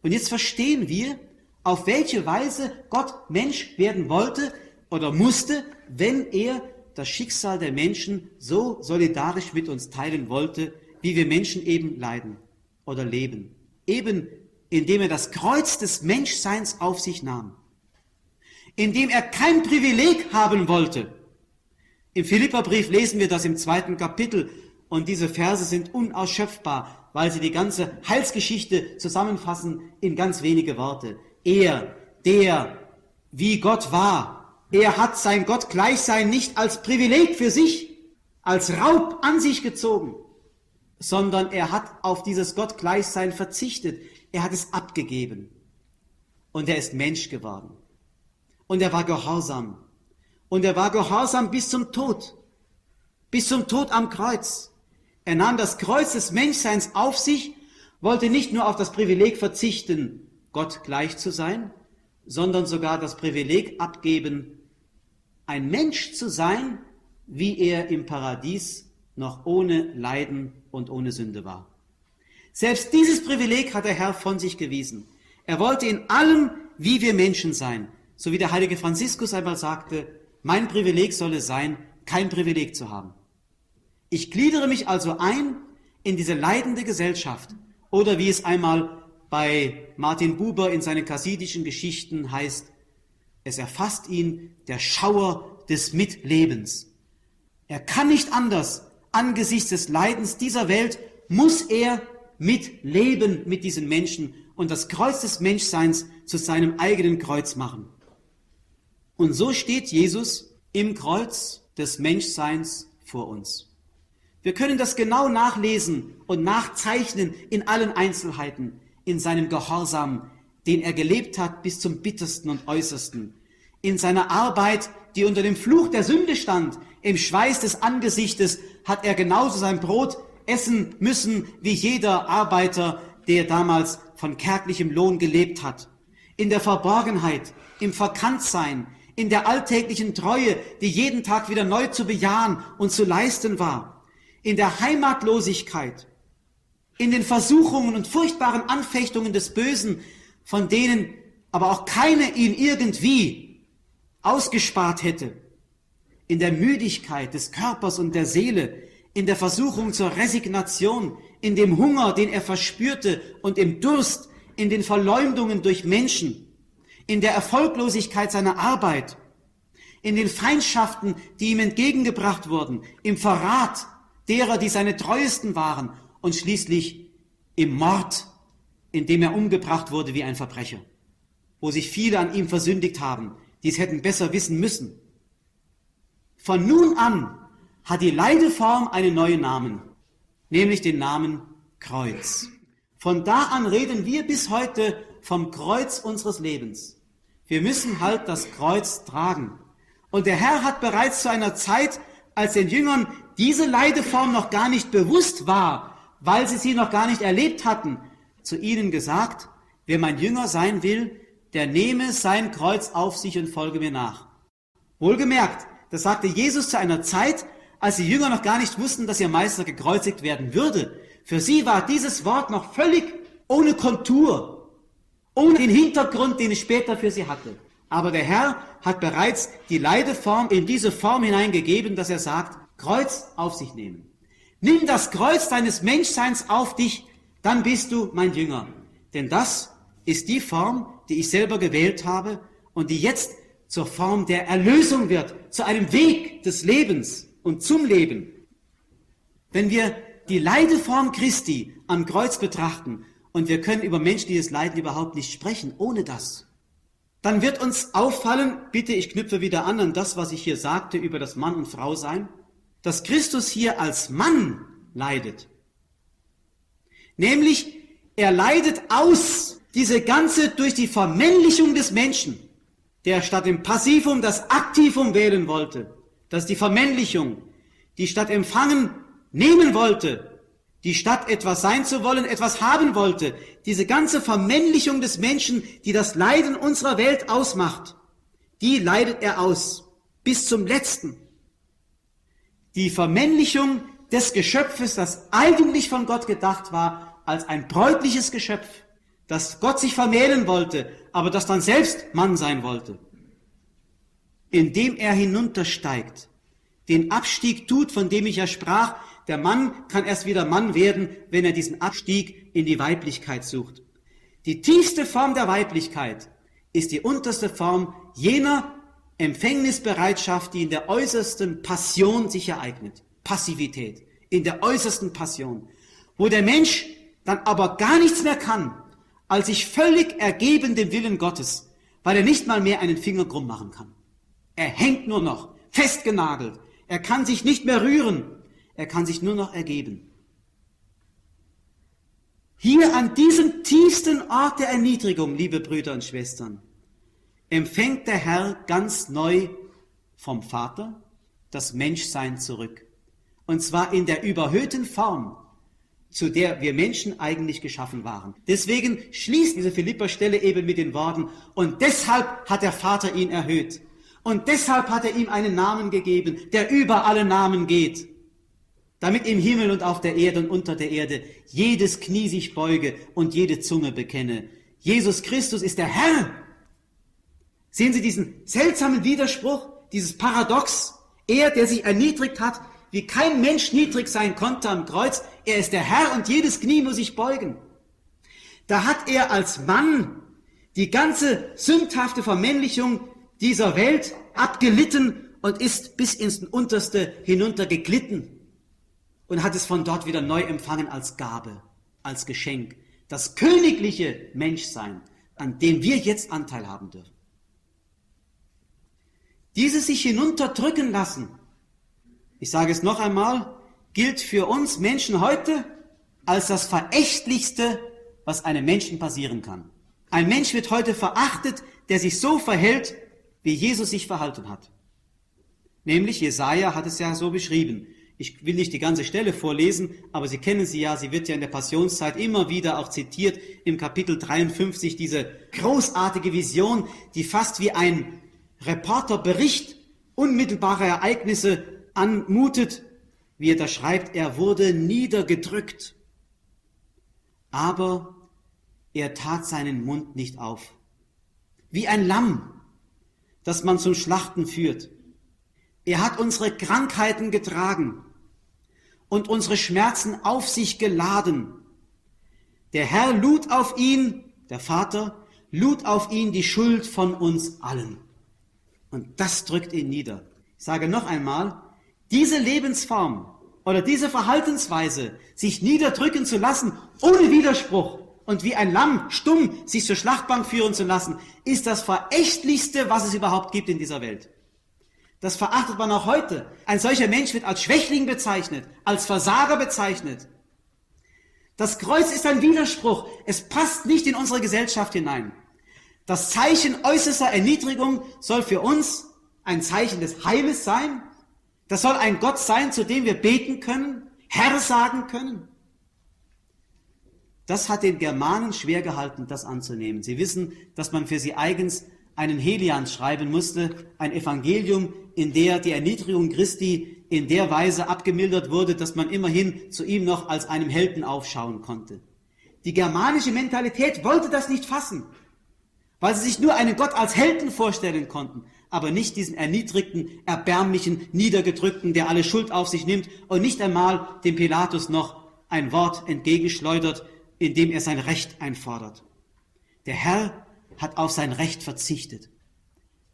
Und jetzt verstehen wir, auf welche Weise Gott Mensch werden wollte oder musste, wenn er das Schicksal der Menschen so solidarisch mit uns teilen wollte, wie wir Menschen eben leiden oder leben. Eben indem er das Kreuz des Menschseins auf sich nahm. Indem er kein Privileg haben wollte. Im Philipperbrief lesen wir das im zweiten Kapitel und diese Verse sind unausschöpfbar, weil sie die ganze Heilsgeschichte zusammenfassen in ganz wenige Worte. Er, der wie Gott war, er hat sein Gott Gleichsein nicht als Privileg für sich, als Raub an sich gezogen, sondern er hat auf dieses Gottgleichsein verzichtet. Er hat es abgegeben. Und er ist Mensch geworden. Und er war gehorsam. Und er war gehorsam bis zum Tod. Bis zum Tod am Kreuz. Er nahm das Kreuz des Menschseins auf sich, wollte nicht nur auf das Privileg verzichten, Gott gleich zu sein, sondern sogar das Privileg abgeben, ein Mensch zu sein, wie er im Paradies noch ohne Leiden und ohne Sünde war. Selbst dieses Privileg hat der Herr von sich gewiesen. Er wollte in allem wie wir Menschen sein. So wie der heilige Franziskus einmal sagte, mein Privileg soll es sein, kein Privileg zu haben. Ich gliedere mich also ein in diese leidende Gesellschaft. Oder wie es einmal bei Martin Buber in seinen kassidischen Geschichten heißt, es erfasst ihn der Schauer des Mitlebens. Er kann nicht anders angesichts des Leidens dieser Welt muss er mitleben mit diesen Menschen und das Kreuz des Menschseins zu seinem eigenen Kreuz machen. Und so steht Jesus im Kreuz des Menschseins vor uns. Wir können das genau nachlesen und nachzeichnen in allen Einzelheiten, in seinem Gehorsam, den er gelebt hat bis zum bittersten und äußersten, in seiner Arbeit, die unter dem Fluch der Sünde stand, im Schweiß des Angesichtes hat er genauso sein Brot essen müssen wie jeder Arbeiter, der damals von kärglichem Lohn gelebt hat. In der Verborgenheit, im Verkanntsein, in der alltäglichen Treue, die jeden Tag wieder neu zu bejahen und zu leisten war. In der Heimatlosigkeit, in den Versuchungen und furchtbaren Anfechtungen des Bösen, von denen aber auch keine ihn irgendwie ausgespart hätte in der Müdigkeit des Körpers und der Seele, in der Versuchung zur Resignation, in dem Hunger, den er verspürte und im Durst, in den Verleumdungen durch Menschen, in der Erfolglosigkeit seiner Arbeit, in den Feindschaften, die ihm entgegengebracht wurden, im Verrat derer, die seine treuesten waren und schließlich im Mord, in dem er umgebracht wurde wie ein Verbrecher, wo sich viele an ihm versündigt haben, die es hätten besser wissen müssen. Von nun an hat die Leideform einen neuen Namen, nämlich den Namen Kreuz. Von da an reden wir bis heute vom Kreuz unseres Lebens. Wir müssen halt das Kreuz tragen. Und der Herr hat bereits zu einer Zeit, als den Jüngern diese Leideform noch gar nicht bewusst war, weil sie sie noch gar nicht erlebt hatten, zu ihnen gesagt, wer mein Jünger sein will, der nehme sein Kreuz auf sich und folge mir nach. Wohlgemerkt, das sagte Jesus zu einer Zeit, als die Jünger noch gar nicht wussten, dass ihr Meister gekreuzigt werden würde. Für sie war dieses Wort noch völlig ohne Kontur, ohne den Hintergrund, den es später für sie hatte. Aber der Herr hat bereits die Leideform in diese Form hineingegeben, dass er sagt, Kreuz auf sich nehmen. Nimm das Kreuz deines Menschseins auf dich, dann bist du mein Jünger. Denn das ist die Form, die ich selber gewählt habe und die jetzt zur Form der Erlösung wird, zu einem Weg des Lebens und zum Leben. Wenn wir die Leideform Christi am Kreuz betrachten und wir können über menschliches Leiden überhaupt nicht sprechen ohne das, dann wird uns auffallen, bitte ich knüpfe wieder an an das, was ich hier sagte über das Mann und Frau sein, dass Christus hier als Mann leidet. Nämlich, er leidet aus diese ganze durch die Vermännlichung des Menschen, der statt dem Passivum das Aktivum wählen wollte, das ist die Vermännlichung, die statt empfangen nehmen wollte, die statt etwas sein zu wollen, etwas haben wollte, diese ganze Vermännlichung des Menschen, die das Leiden unserer Welt ausmacht, die leidet er aus bis zum letzten. Die Vermännlichung des Geschöpfes, das eigentlich von Gott gedacht war, als ein bräutliches Geschöpf, dass Gott sich vermählen wollte, aber das dann selbst Mann sein wollte. Indem er hinuntersteigt, den Abstieg tut, von dem ich ja sprach, der Mann kann erst wieder Mann werden, wenn er diesen Abstieg in die Weiblichkeit sucht. Die tiefste Form der Weiblichkeit ist die unterste Form jener Empfängnisbereitschaft, die in der äußersten Passion sich ereignet. Passivität. In der äußersten Passion. Wo der Mensch dann aber gar nichts mehr kann, als sich völlig ergeben dem Willen Gottes, weil er nicht mal mehr einen Finger krumm machen kann. Er hängt nur noch, festgenagelt. Er kann sich nicht mehr rühren. Er kann sich nur noch ergeben. Hier an diesem tiefsten Ort der Erniedrigung, liebe Brüder und Schwestern, empfängt der Herr ganz neu vom Vater das Menschsein zurück. Und zwar in der überhöhten Form, zu der wir Menschen eigentlich geschaffen waren. Deswegen schließt diese Philippa-Stelle eben mit den Worten, und deshalb hat der Vater ihn erhöht. Und deshalb hat er ihm einen Namen gegeben, der über alle Namen geht. Damit im Himmel und auf der Erde und unter der Erde jedes Knie sich beuge und jede Zunge bekenne. Jesus Christus ist der Herr. Sehen Sie diesen seltsamen Widerspruch, dieses Paradox? Er, der sich erniedrigt hat, wie kein Mensch niedrig sein konnte am Kreuz, er ist der Herr und jedes Knie muss sich beugen. Da hat er als Mann die ganze sündhafte Vermännlichung dieser Welt abgelitten und ist bis ins Unterste hinuntergeglitten und hat es von dort wieder neu empfangen als Gabe, als Geschenk. Das königliche Menschsein, an dem wir jetzt Anteil haben dürfen. Dieses sich hinunterdrücken lassen, ich sage es noch einmal, gilt für uns Menschen heute als das Verächtlichste, was einem Menschen passieren kann. Ein Mensch wird heute verachtet, der sich so verhält, wie Jesus sich verhalten hat. Nämlich Jesaja hat es ja so beschrieben. Ich will nicht die ganze Stelle vorlesen, aber Sie kennen sie ja, sie wird ja in der Passionszeit immer wieder auch zitiert im Kapitel 53, diese großartige Vision, die fast wie ein Reporterbericht unmittelbarer Ereignisse anmutet, wie er da schreibt, er wurde niedergedrückt, aber er tat seinen Mund nicht auf. Wie ein Lamm, das man zum Schlachten führt. Er hat unsere Krankheiten getragen und unsere Schmerzen auf sich geladen. Der Herr lud auf ihn, der Vater, lud auf ihn die Schuld von uns allen. Und das drückt ihn nieder. Ich sage noch einmal, diese Lebensform oder diese Verhaltensweise, sich niederdrücken zu lassen, ohne Widerspruch und wie ein Lamm stumm sich zur Schlachtbank führen zu lassen, ist das verächtlichste, was es überhaupt gibt in dieser Welt. Das verachtet man auch heute. Ein solcher Mensch wird als Schwächling bezeichnet, als Versager bezeichnet. Das Kreuz ist ein Widerspruch. Es passt nicht in unsere Gesellschaft hinein. Das Zeichen äußerster Erniedrigung soll für uns ein Zeichen des Heiles sein. Das soll ein Gott sein, zu dem wir beten können, Herr sagen können. Das hat den Germanen schwer gehalten, das anzunehmen. Sie wissen, dass man für sie eigens einen Helian schreiben musste, ein Evangelium, in der die Erniedrigung Christi in der Weise abgemildert wurde, dass man immerhin zu ihm noch als einem Helden aufschauen konnte. Die germanische Mentalität wollte das nicht fassen weil sie sich nur einen Gott als Helden vorstellen konnten, aber nicht diesen erniedrigten, erbärmlichen, niedergedrückten, der alle Schuld auf sich nimmt und nicht einmal dem Pilatus noch ein Wort entgegenschleudert, indem er sein Recht einfordert. Der Herr hat auf sein Recht verzichtet.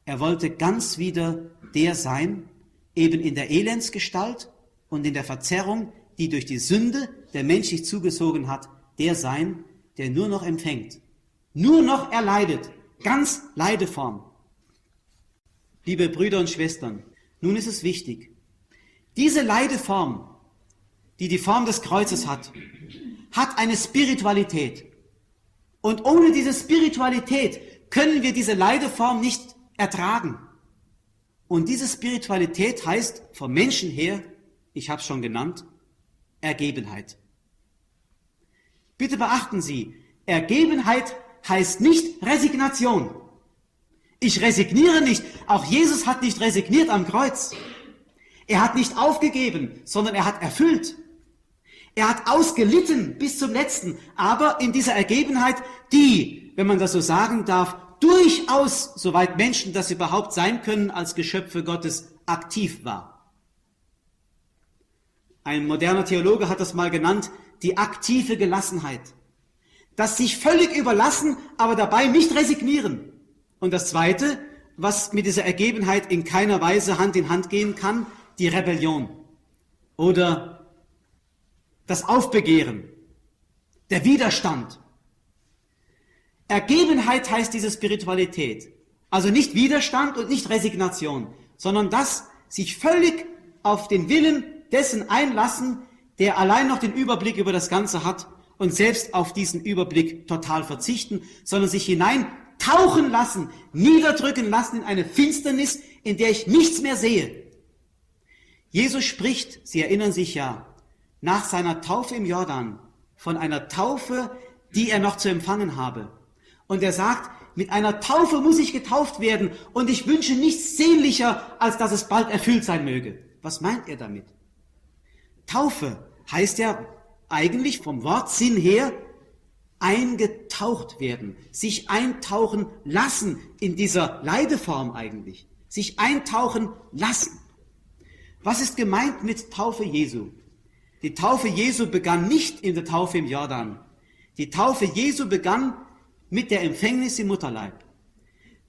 Er wollte ganz wieder der sein, eben in der Elendsgestalt und in der Verzerrung, die durch die Sünde der Mensch sich zugezogen hat, der sein, der nur noch empfängt, nur noch erleidet, ganz Leideform. Liebe Brüder und Schwestern, nun ist es wichtig, diese Leideform, die die Form des Kreuzes hat, hat eine Spiritualität. Und ohne diese Spiritualität können wir diese Leideform nicht ertragen. Und diese Spiritualität heißt vom Menschen her, ich habe es schon genannt, Ergebenheit. Bitte beachten Sie, Ergebenheit heißt nicht Resignation. Ich resigniere nicht. Auch Jesus hat nicht resigniert am Kreuz. Er hat nicht aufgegeben, sondern er hat erfüllt. Er hat ausgelitten bis zum letzten, aber in dieser Ergebenheit, die, wenn man das so sagen darf, durchaus, soweit Menschen das überhaupt sein können, als Geschöpfe Gottes aktiv war. Ein moderner Theologe hat das mal genannt, die aktive Gelassenheit. Das sich völlig überlassen, aber dabei nicht resignieren. Und das Zweite, was mit dieser Ergebenheit in keiner Weise Hand in Hand gehen kann, die Rebellion oder das Aufbegehren, der Widerstand. Ergebenheit heißt diese Spiritualität. Also nicht Widerstand und nicht Resignation, sondern das sich völlig auf den Willen dessen einlassen, der allein noch den Überblick über das Ganze hat und selbst auf diesen Überblick total verzichten, sondern sich hineintauchen lassen, niederdrücken lassen in eine Finsternis, in der ich nichts mehr sehe. Jesus spricht, Sie erinnern sich ja, nach seiner Taufe im Jordan von einer Taufe, die er noch zu empfangen habe. Und er sagt, mit einer Taufe muss ich getauft werden und ich wünsche nichts sehnlicher, als dass es bald erfüllt sein möge. Was meint er damit? Taufe heißt ja eigentlich vom Wortsinn her eingetaucht werden, sich eintauchen lassen in dieser Leideform eigentlich, sich eintauchen lassen. Was ist gemeint mit Taufe Jesu? Die Taufe Jesu begann nicht in der Taufe im Jordan. Die Taufe Jesu begann mit der Empfängnis im Mutterleib.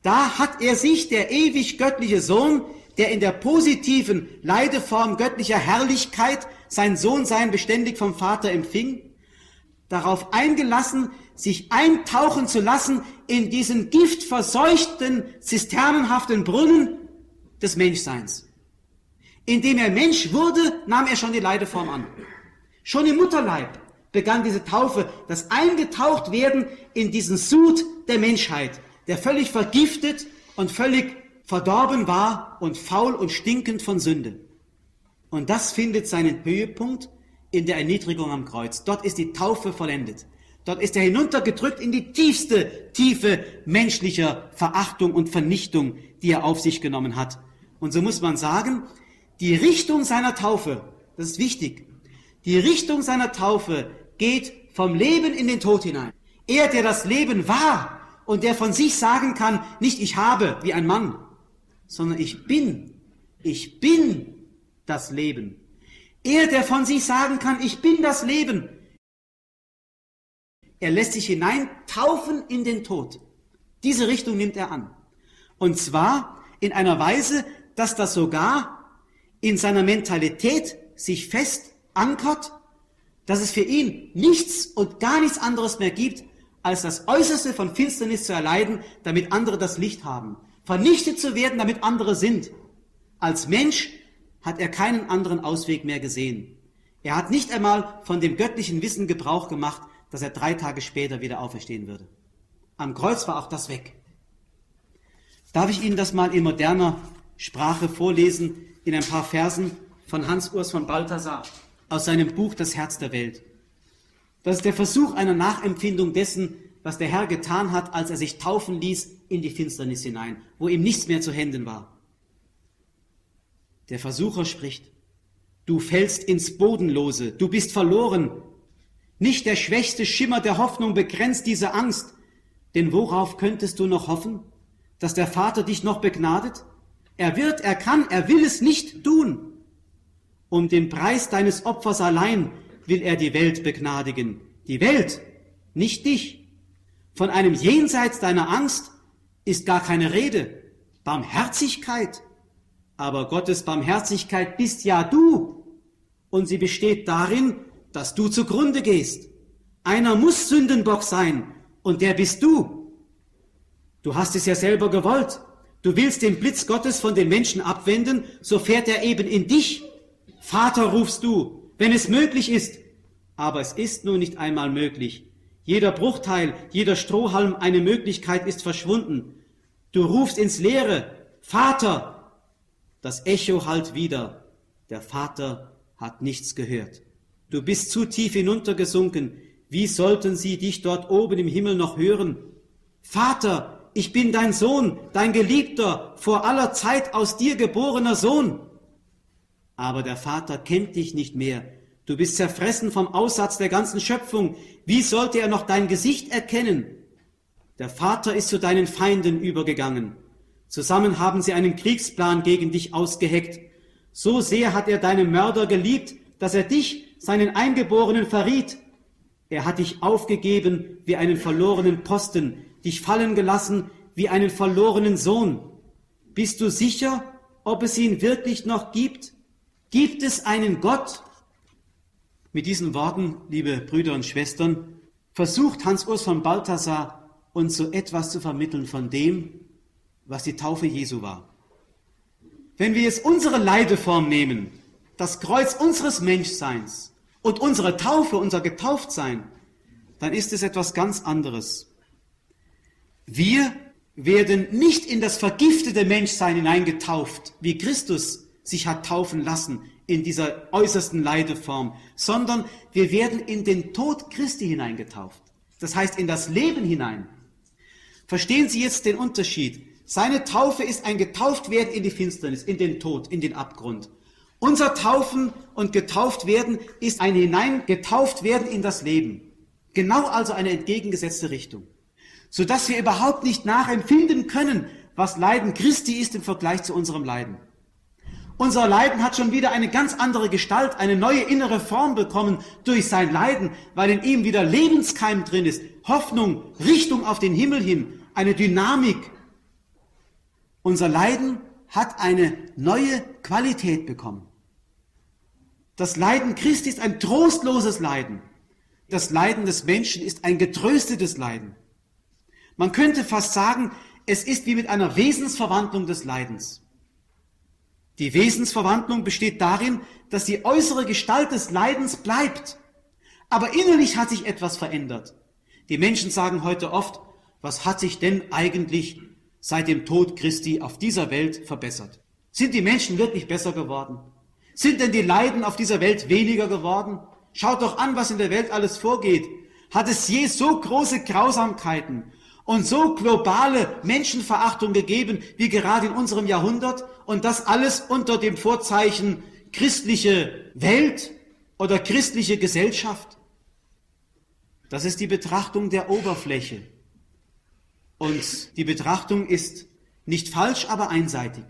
Da hat er sich, der ewig göttliche Sohn, der in der positiven Leideform göttlicher Herrlichkeit sein Sohnsein beständig vom Vater empfing, darauf eingelassen, sich eintauchen zu lassen in diesen giftverseuchten, zisternenhaften Brunnen des Menschseins. Indem er Mensch wurde, nahm er schon die Leideform an. Schon im Mutterleib begann diese Taufe, das eingetaucht werden in diesen Sud der Menschheit, der völlig vergiftet und völlig verdorben war und faul und stinkend von Sünde. Und das findet seinen Höhepunkt in der Erniedrigung am Kreuz. Dort ist die Taufe vollendet. Dort ist er hinuntergedrückt in die tiefste Tiefe menschlicher Verachtung und Vernichtung, die er auf sich genommen hat. Und so muss man sagen, die Richtung seiner Taufe, das ist wichtig, die Richtung seiner Taufe geht vom Leben in den Tod hinein. Er, der das Leben war und der von sich sagen kann, nicht ich habe wie ein Mann, sondern ich bin, ich bin das Leben. Er, der von sich sagen kann, ich bin das Leben. Er lässt sich hineintaufen in den Tod. Diese Richtung nimmt er an. Und zwar in einer Weise, dass das sogar in seiner Mentalität sich fest ankert, dass es für ihn nichts und gar nichts anderes mehr gibt, als das Äußerste von Finsternis zu erleiden, damit andere das Licht haben. Vernichtet zu werden, damit andere sind. Als Mensch hat er keinen anderen Ausweg mehr gesehen. Er hat nicht einmal von dem göttlichen Wissen Gebrauch gemacht, dass er drei Tage später wieder auferstehen würde. Am Kreuz war auch das weg. Darf ich Ihnen das mal in moderner Sprache vorlesen, in ein paar Versen von Hans Urs von Balthasar aus seinem Buch Das Herz der Welt. Das ist der Versuch einer Nachempfindung dessen, was der Herr getan hat, als er sich taufen ließ in die Finsternis hinein, wo ihm nichts mehr zu Händen war. Der Versucher spricht, du fällst ins Bodenlose, du bist verloren. Nicht der schwächste Schimmer der Hoffnung begrenzt diese Angst, denn worauf könntest du noch hoffen? Dass der Vater dich noch begnadet? Er wird, er kann, er will es nicht tun. Um den Preis deines Opfers allein will er die Welt begnadigen. Die Welt, nicht dich. Von einem Jenseits deiner Angst ist gar keine Rede. Barmherzigkeit. Aber Gottes Barmherzigkeit bist ja du. Und sie besteht darin, dass du zugrunde gehst. Einer muss Sündenbock sein, und der bist du. Du hast es ja selber gewollt. Du willst den Blitz Gottes von den Menschen abwenden, so fährt er eben in dich. Vater rufst du, wenn es möglich ist. Aber es ist nun nicht einmal möglich. Jeder Bruchteil, jeder Strohhalm, eine Möglichkeit ist verschwunden. Du rufst ins Leere, Vater! Das Echo hallt wieder. Der Vater hat nichts gehört. Du bist zu tief hinuntergesunken. Wie sollten sie dich dort oben im Himmel noch hören? Vater, ich bin dein Sohn, dein geliebter, vor aller Zeit aus dir geborener Sohn. Aber der Vater kennt dich nicht mehr. Du bist zerfressen vom Aussatz der ganzen Schöpfung. Wie sollte er noch dein Gesicht erkennen? Der Vater ist zu deinen Feinden übergegangen. Zusammen haben sie einen Kriegsplan gegen dich ausgeheckt. So sehr hat er deinen Mörder geliebt, dass er dich, seinen Eingeborenen, verriet. Er hat dich aufgegeben wie einen verlorenen Posten, dich fallen gelassen wie einen verlorenen Sohn. Bist du sicher, ob es ihn wirklich noch gibt? Gibt es einen Gott? Mit diesen Worten, liebe Brüder und Schwestern, versucht Hans-Urs von Balthasar uns so etwas zu vermitteln von dem, was die Taufe Jesu war. Wenn wir jetzt unsere Leideform nehmen, das Kreuz unseres Menschseins und unsere Taufe, unser Getauftsein, dann ist es etwas ganz anderes. Wir werden nicht in das vergiftete Menschsein hineingetauft, wie Christus sich hat taufen lassen in dieser äußersten Leideform, sondern wir werden in den Tod Christi hineingetauft. Das heißt in das Leben hinein. Verstehen Sie jetzt den Unterschied? Seine Taufe ist ein Getauftwerden in die Finsternis, in den Tod, in den Abgrund. Unser Taufen und getauft werden ist ein hineingetauft werden in das Leben. Genau also eine entgegengesetzte Richtung. Sodass wir überhaupt nicht nachempfinden können, was Leiden Christi ist im Vergleich zu unserem Leiden. Unser Leiden hat schon wieder eine ganz andere Gestalt, eine neue innere Form bekommen durch sein Leiden, weil in ihm wieder Lebenskeim drin ist, Hoffnung, Richtung auf den Himmel hin, eine Dynamik, unser Leiden hat eine neue Qualität bekommen. Das Leiden Christi ist ein trostloses Leiden. Das Leiden des Menschen ist ein getröstetes Leiden. Man könnte fast sagen, es ist wie mit einer Wesensverwandlung des Leidens. Die Wesensverwandlung besteht darin, dass die äußere Gestalt des Leidens bleibt. Aber innerlich hat sich etwas verändert. Die Menschen sagen heute oft, was hat sich denn eigentlich seit dem Tod Christi auf dieser Welt verbessert? Sind die Menschen wirklich besser geworden? Sind denn die Leiden auf dieser Welt weniger geworden? Schaut doch an, was in der Welt alles vorgeht. Hat es je so große Grausamkeiten und so globale Menschenverachtung gegeben wie gerade in unserem Jahrhundert und das alles unter dem Vorzeichen christliche Welt oder christliche Gesellschaft? Das ist die Betrachtung der Oberfläche. Und die Betrachtung ist nicht falsch, aber einseitig.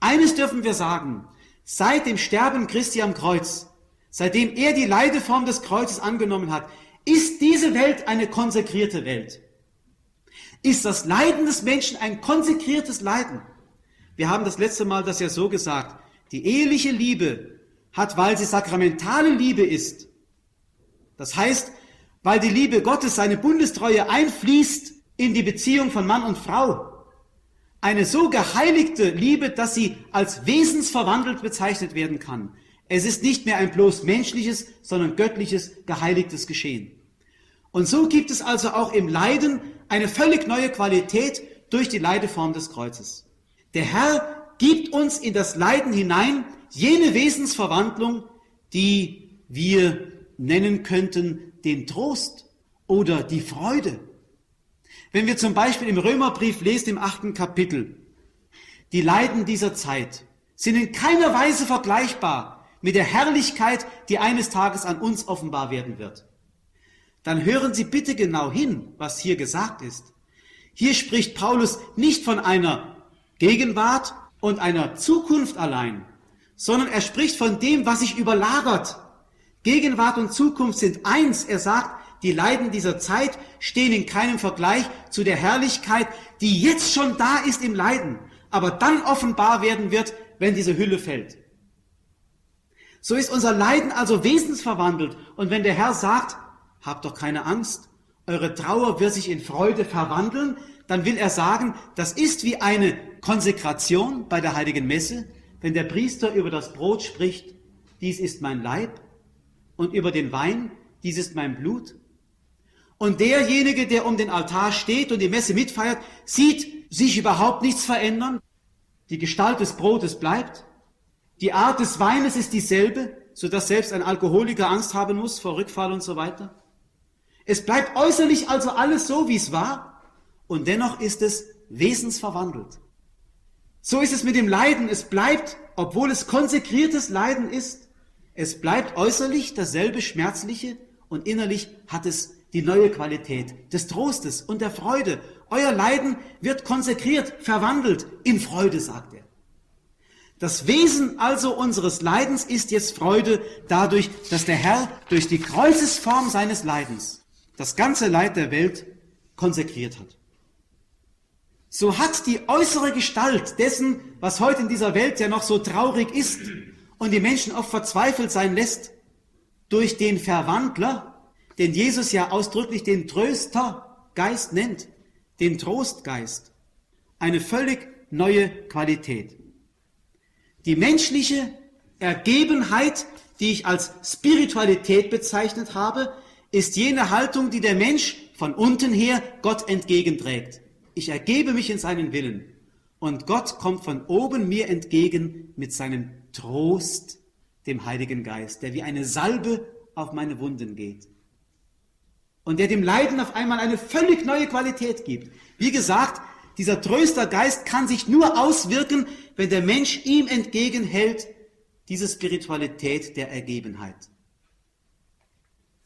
Eines dürfen wir sagen, seit dem Sterben Christi am Kreuz, seitdem er die Leideform des Kreuzes angenommen hat, ist diese Welt eine konsekrierte Welt. Ist das Leiden des Menschen ein konsekriertes Leiden? Wir haben das letzte Mal das ja so gesagt. Die eheliche Liebe hat, weil sie sakramentale Liebe ist, das heißt, weil die Liebe Gottes, seine Bundestreue einfließt in die Beziehung von Mann und Frau. Eine so geheiligte Liebe, dass sie als wesensverwandelt bezeichnet werden kann. Es ist nicht mehr ein bloß menschliches, sondern göttliches, geheiligtes Geschehen. Und so gibt es also auch im Leiden eine völlig neue Qualität durch die Leideform des Kreuzes. Der Herr gibt uns in das Leiden hinein jene Wesensverwandlung, die wir nennen könnten den Trost oder die Freude. Wenn wir zum Beispiel im Römerbrief lesen im achten Kapitel, die Leiden dieser Zeit sind in keiner Weise vergleichbar mit der Herrlichkeit, die eines Tages an uns offenbar werden wird. Dann hören Sie bitte genau hin, was hier gesagt ist. Hier spricht Paulus nicht von einer Gegenwart und einer Zukunft allein, sondern er spricht von dem, was sich überlagert. Gegenwart und Zukunft sind eins. Er sagt, die Leiden dieser Zeit stehen in keinem Vergleich zu der Herrlichkeit, die jetzt schon da ist im Leiden, aber dann offenbar werden wird, wenn diese Hülle fällt. So ist unser Leiden also wesensverwandelt. Und wenn der Herr sagt, habt doch keine Angst, eure Trauer wird sich in Freude verwandeln, dann will er sagen, das ist wie eine Konsekration bei der heiligen Messe, wenn der Priester über das Brot spricht, dies ist mein Leib, und über den Wein, dies ist mein Blut. Und derjenige, der um den Altar steht und die Messe mitfeiert, sieht sich überhaupt nichts verändern. Die Gestalt des Brotes bleibt. Die Art des Weines ist dieselbe, sodass selbst ein Alkoholiker Angst haben muss vor Rückfall und so weiter. Es bleibt äußerlich also alles so, wie es war, und dennoch ist es wesensverwandelt. So ist es mit dem Leiden. Es bleibt, obwohl es konsekriertes Leiden ist, es bleibt äußerlich dasselbe Schmerzliche und innerlich hat es die neue Qualität des Trostes und der Freude. Euer Leiden wird konsekriert, verwandelt in Freude, sagt er. Das Wesen also unseres Leidens ist jetzt Freude dadurch, dass der Herr durch die Kreuzesform seines Leidens das ganze Leid der Welt konsekriert hat. So hat die äußere Gestalt dessen, was heute in dieser Welt ja noch so traurig ist und die Menschen oft verzweifelt sein lässt, durch den Verwandler, den Jesus ja ausdrücklich den Tröstergeist nennt, den Trostgeist, eine völlig neue Qualität. Die menschliche Ergebenheit, die ich als Spiritualität bezeichnet habe, ist jene Haltung, die der Mensch von unten her Gott entgegenträgt. Ich ergebe mich in seinen Willen und Gott kommt von oben mir entgegen mit seinem Trost, dem Heiligen Geist, der wie eine Salbe auf meine Wunden geht und der dem Leiden auf einmal eine völlig neue Qualität gibt. Wie gesagt, dieser Tröstergeist kann sich nur auswirken, wenn der Mensch ihm entgegenhält, diese Spiritualität der Ergebenheit.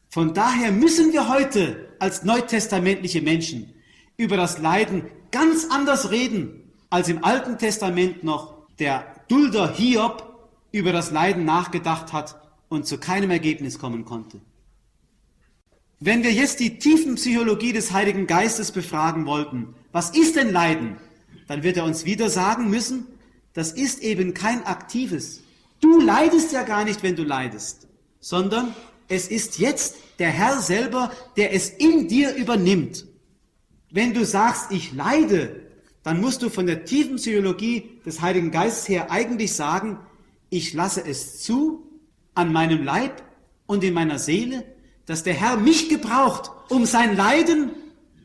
Von daher müssen wir heute als neutestamentliche Menschen über das Leiden ganz anders reden, als im Alten Testament noch der Dulder Hiob über das Leiden nachgedacht hat und zu keinem Ergebnis kommen konnte. Wenn wir jetzt die tiefen Psychologie des Heiligen Geistes befragen wollten, was ist denn Leiden? Dann wird er uns wieder sagen müssen, das ist eben kein aktives. Du leidest ja gar nicht, wenn du leidest, sondern es ist jetzt der Herr selber, der es in dir übernimmt. Wenn du sagst, ich leide, dann musst du von der tiefen Psychologie des Heiligen Geistes her eigentlich sagen, ich lasse es zu an meinem Leib und in meiner Seele, dass der Herr mich gebraucht, um sein Leiden,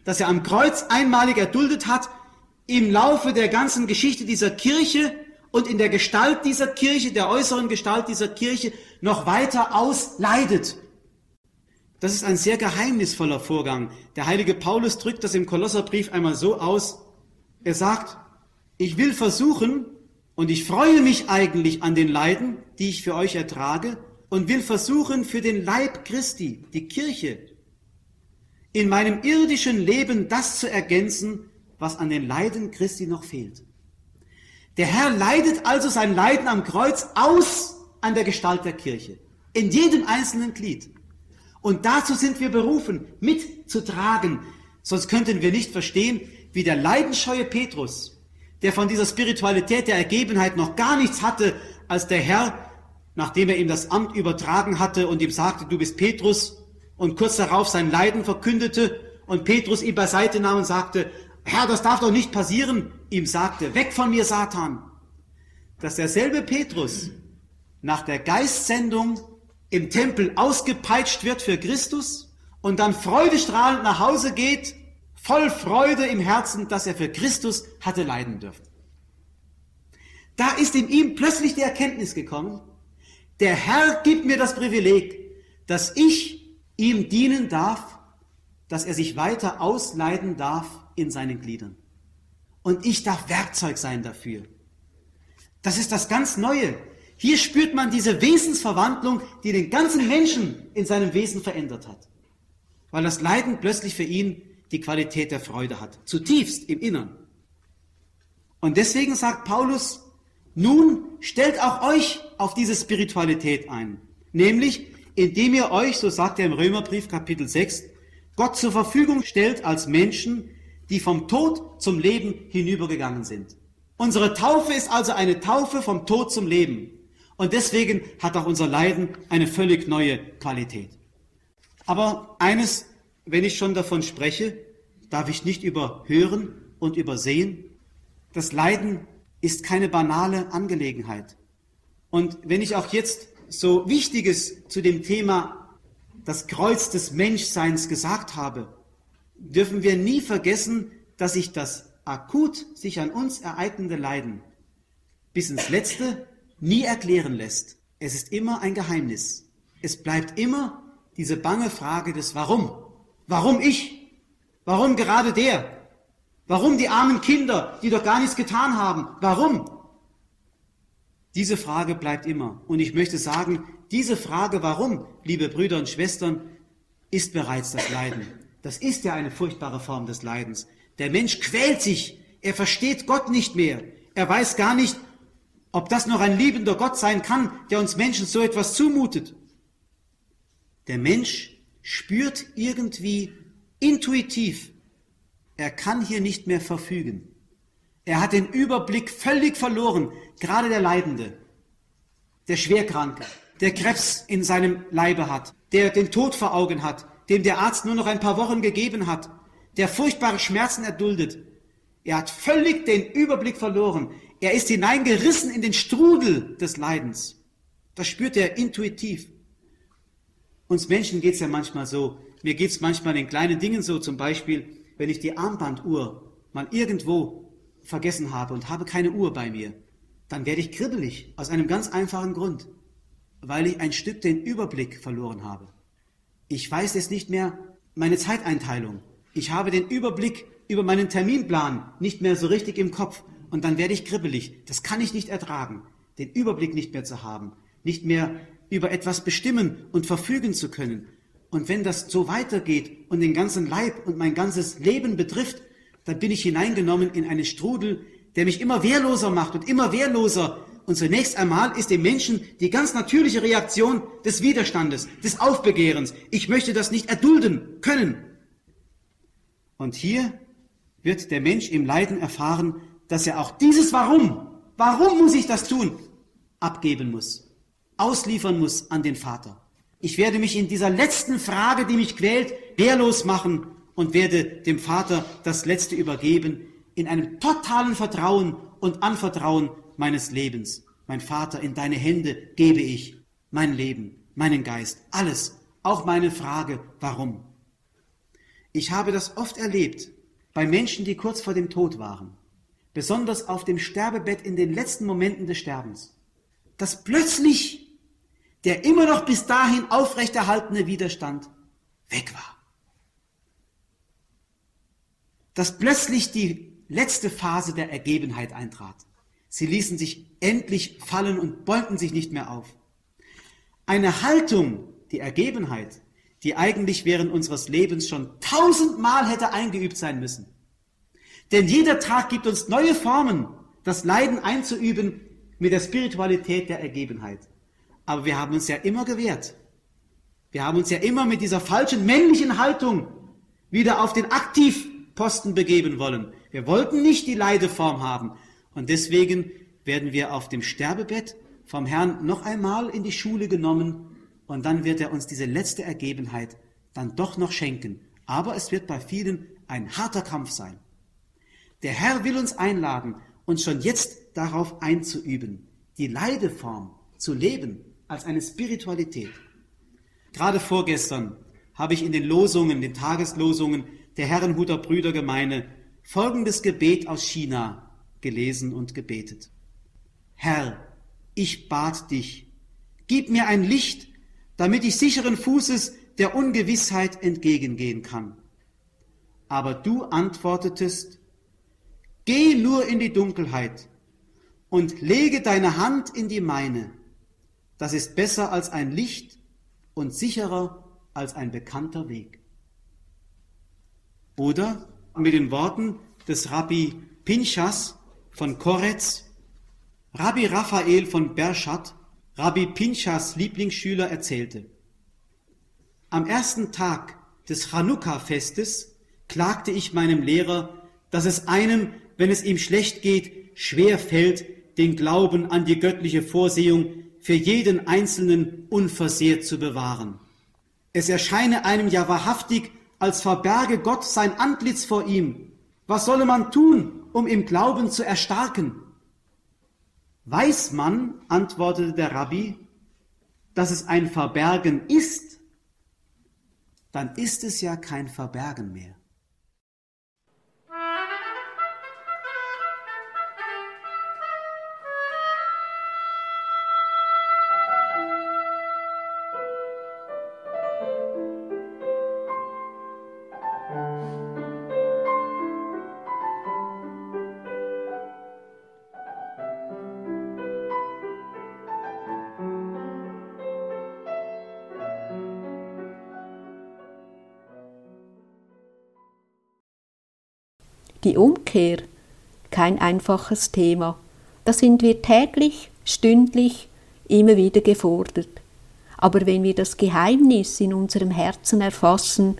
das er am Kreuz einmalig erduldet hat, im Laufe der ganzen Geschichte dieser Kirche und in der Gestalt dieser Kirche, der äußeren Gestalt dieser Kirche, noch weiter ausleidet. Das ist ein sehr geheimnisvoller Vorgang. Der heilige Paulus drückt das im Kolosserbrief einmal so aus. Er sagt, ich will versuchen, und ich freue mich eigentlich an den Leiden, die ich für euch ertrage, und will versuchen, für den Leib Christi, die Kirche, in meinem irdischen Leben das zu ergänzen, was an den Leiden Christi noch fehlt. Der Herr leidet also sein Leiden am Kreuz aus an der Gestalt der Kirche, in jedem einzelnen Glied. Und dazu sind wir berufen, mitzutragen. Sonst könnten wir nicht verstehen, wie der leidenscheue Petrus, der von dieser Spiritualität der Ergebenheit noch gar nichts hatte, als der Herr nachdem er ihm das Amt übertragen hatte und ihm sagte, du bist Petrus, und kurz darauf sein Leiden verkündete und Petrus ihn beiseite nahm und sagte, Herr, das darf doch nicht passieren, ihm sagte, weg von mir, Satan. Dass derselbe Petrus nach der Geistsendung im Tempel ausgepeitscht wird für Christus und dann freudestrahlend nach Hause geht, voll Freude im Herzen, dass er für Christus hatte leiden dürfen. Da ist in ihm plötzlich die Erkenntnis gekommen, der Herr gibt mir das Privileg, dass ich ihm dienen darf, dass er sich weiter ausleiden darf in seinen Gliedern. Und ich darf Werkzeug sein dafür. Das ist das ganz Neue. Hier spürt man diese Wesensverwandlung, die den ganzen Menschen in seinem Wesen verändert hat. Weil das Leiden plötzlich für ihn die Qualität der Freude hat. Zutiefst im Innern. Und deswegen sagt Paulus, nun stellt auch euch auf diese Spiritualität ein. Nämlich, indem ihr euch, so sagt er im Römerbrief Kapitel 6, Gott zur Verfügung stellt als Menschen, die vom Tod zum Leben hinübergegangen sind. Unsere Taufe ist also eine Taufe vom Tod zum Leben. Und deswegen hat auch unser Leiden eine völlig neue Qualität. Aber eines, wenn ich schon davon spreche, darf ich nicht überhören und übersehen. Das Leiden ist keine banale Angelegenheit. Und wenn ich auch jetzt so Wichtiges zu dem Thema das Kreuz des Menschseins gesagt habe, dürfen wir nie vergessen, dass sich das akut sich an uns ereignende Leiden bis ins Letzte nie erklären lässt. Es ist immer ein Geheimnis. Es bleibt immer diese bange Frage des Warum. Warum ich? Warum gerade der? Warum die armen Kinder, die doch gar nichts getan haben? Warum? Diese Frage bleibt immer. Und ich möchte sagen, diese Frage, warum, liebe Brüder und Schwestern, ist bereits das Leiden. Das ist ja eine furchtbare Form des Leidens. Der Mensch quält sich. Er versteht Gott nicht mehr. Er weiß gar nicht, ob das noch ein liebender Gott sein kann, der uns Menschen so etwas zumutet. Der Mensch spürt irgendwie intuitiv, er kann hier nicht mehr verfügen. Er hat den Überblick völlig verloren, gerade der Leidende, der Schwerkranke, der Krebs in seinem Leibe hat, der den Tod vor Augen hat, dem der Arzt nur noch ein paar Wochen gegeben hat, der furchtbare Schmerzen erduldet. Er hat völlig den Überblick verloren. Er ist hineingerissen in den Strudel des Leidens. Das spürt er intuitiv. Uns Menschen geht es ja manchmal so. Mir geht es manchmal in kleinen Dingen so, zum Beispiel, wenn ich die Armbanduhr mal irgendwo vergessen habe und habe keine Uhr bei mir, dann werde ich kribbelig, aus einem ganz einfachen Grund, weil ich ein Stück den Überblick verloren habe. Ich weiß jetzt nicht mehr meine Zeiteinteilung. Ich habe den Überblick über meinen Terminplan nicht mehr so richtig im Kopf und dann werde ich kribbelig. Das kann ich nicht ertragen, den Überblick nicht mehr zu haben, nicht mehr über etwas bestimmen und verfügen zu können. Und wenn das so weitergeht und den ganzen Leib und mein ganzes Leben betrifft, dann bin ich hineingenommen in einen Strudel, der mich immer wehrloser macht und immer wehrloser. Und zunächst einmal ist dem Menschen die ganz natürliche Reaktion des Widerstandes, des Aufbegehrens. Ich möchte das nicht erdulden können. Und hier wird der Mensch im Leiden erfahren, dass er auch dieses Warum, warum muss ich das tun, abgeben muss, ausliefern muss an den Vater. Ich werde mich in dieser letzten Frage, die mich quält, wehrlos machen und werde dem Vater das Letzte übergeben in einem totalen Vertrauen und Anvertrauen meines Lebens. Mein Vater, in deine Hände gebe ich mein Leben, meinen Geist, alles, auch meine Frage, warum. Ich habe das oft erlebt bei Menschen, die kurz vor dem Tod waren besonders auf dem Sterbebett in den letzten Momenten des Sterbens, dass plötzlich der immer noch bis dahin aufrechterhaltene Widerstand weg war. Dass plötzlich die letzte Phase der Ergebenheit eintrat. Sie ließen sich endlich fallen und bäumten sich nicht mehr auf. Eine Haltung, die Ergebenheit, die eigentlich während unseres Lebens schon tausendmal hätte eingeübt sein müssen. Denn jeder Tag gibt uns neue Formen, das Leiden einzuüben mit der Spiritualität der Ergebenheit. Aber wir haben uns ja immer gewehrt. Wir haben uns ja immer mit dieser falschen männlichen Haltung wieder auf den Aktivposten begeben wollen. Wir wollten nicht die Leideform haben. Und deswegen werden wir auf dem Sterbebett vom Herrn noch einmal in die Schule genommen und dann wird er uns diese letzte Ergebenheit dann doch noch schenken. Aber es wird bei vielen ein harter Kampf sein. Der Herr will uns einladen, uns schon jetzt darauf einzuüben, die Leideform zu leben als eine Spiritualität. Gerade vorgestern habe ich in den Losungen, den Tageslosungen der Herrenhuter Brüdergemeine folgendes Gebet aus China gelesen und gebetet. Herr, ich bat dich, gib mir ein Licht, damit ich sicheren Fußes der Ungewissheit entgegengehen kann. Aber du antwortetest, Geh nur in die Dunkelheit und lege deine Hand in die meine. Das ist besser als ein Licht und sicherer als ein bekannter Weg. Oder mit den Worten des Rabbi Pinchas von Koretz, Rabbi Raphael von Berschat, Rabbi Pinchas Lieblingsschüler, erzählte, am ersten Tag des Chanukka-Festes klagte ich meinem Lehrer, dass es einem wenn es ihm schlecht geht, schwer fällt, den Glauben an die göttliche Vorsehung für jeden Einzelnen unversehrt zu bewahren. Es erscheine einem ja wahrhaftig, als verberge Gott sein Antlitz vor ihm. Was solle man tun, um im Glauben zu erstarken? Weiß man, antwortete der Rabbi, dass es ein Verbergen ist, dann ist es ja kein Verbergen mehr. Die Umkehr, kein einfaches Thema. Da sind wir täglich, stündlich, immer wieder gefordert. Aber wenn wir das Geheimnis in unserem Herzen erfassen,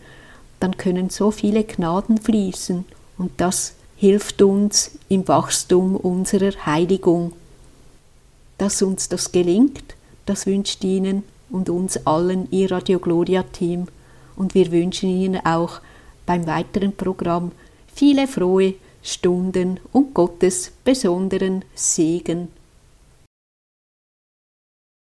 dann können so viele Gnaden fließen und das hilft uns im Wachstum unserer Heiligung. Dass uns das gelingt, das wünscht Ihnen und uns allen Ihr Radio Gloria Team und wir wünschen Ihnen auch beim weiteren Programm viele frohe Stunden und Gottes besonderen Segen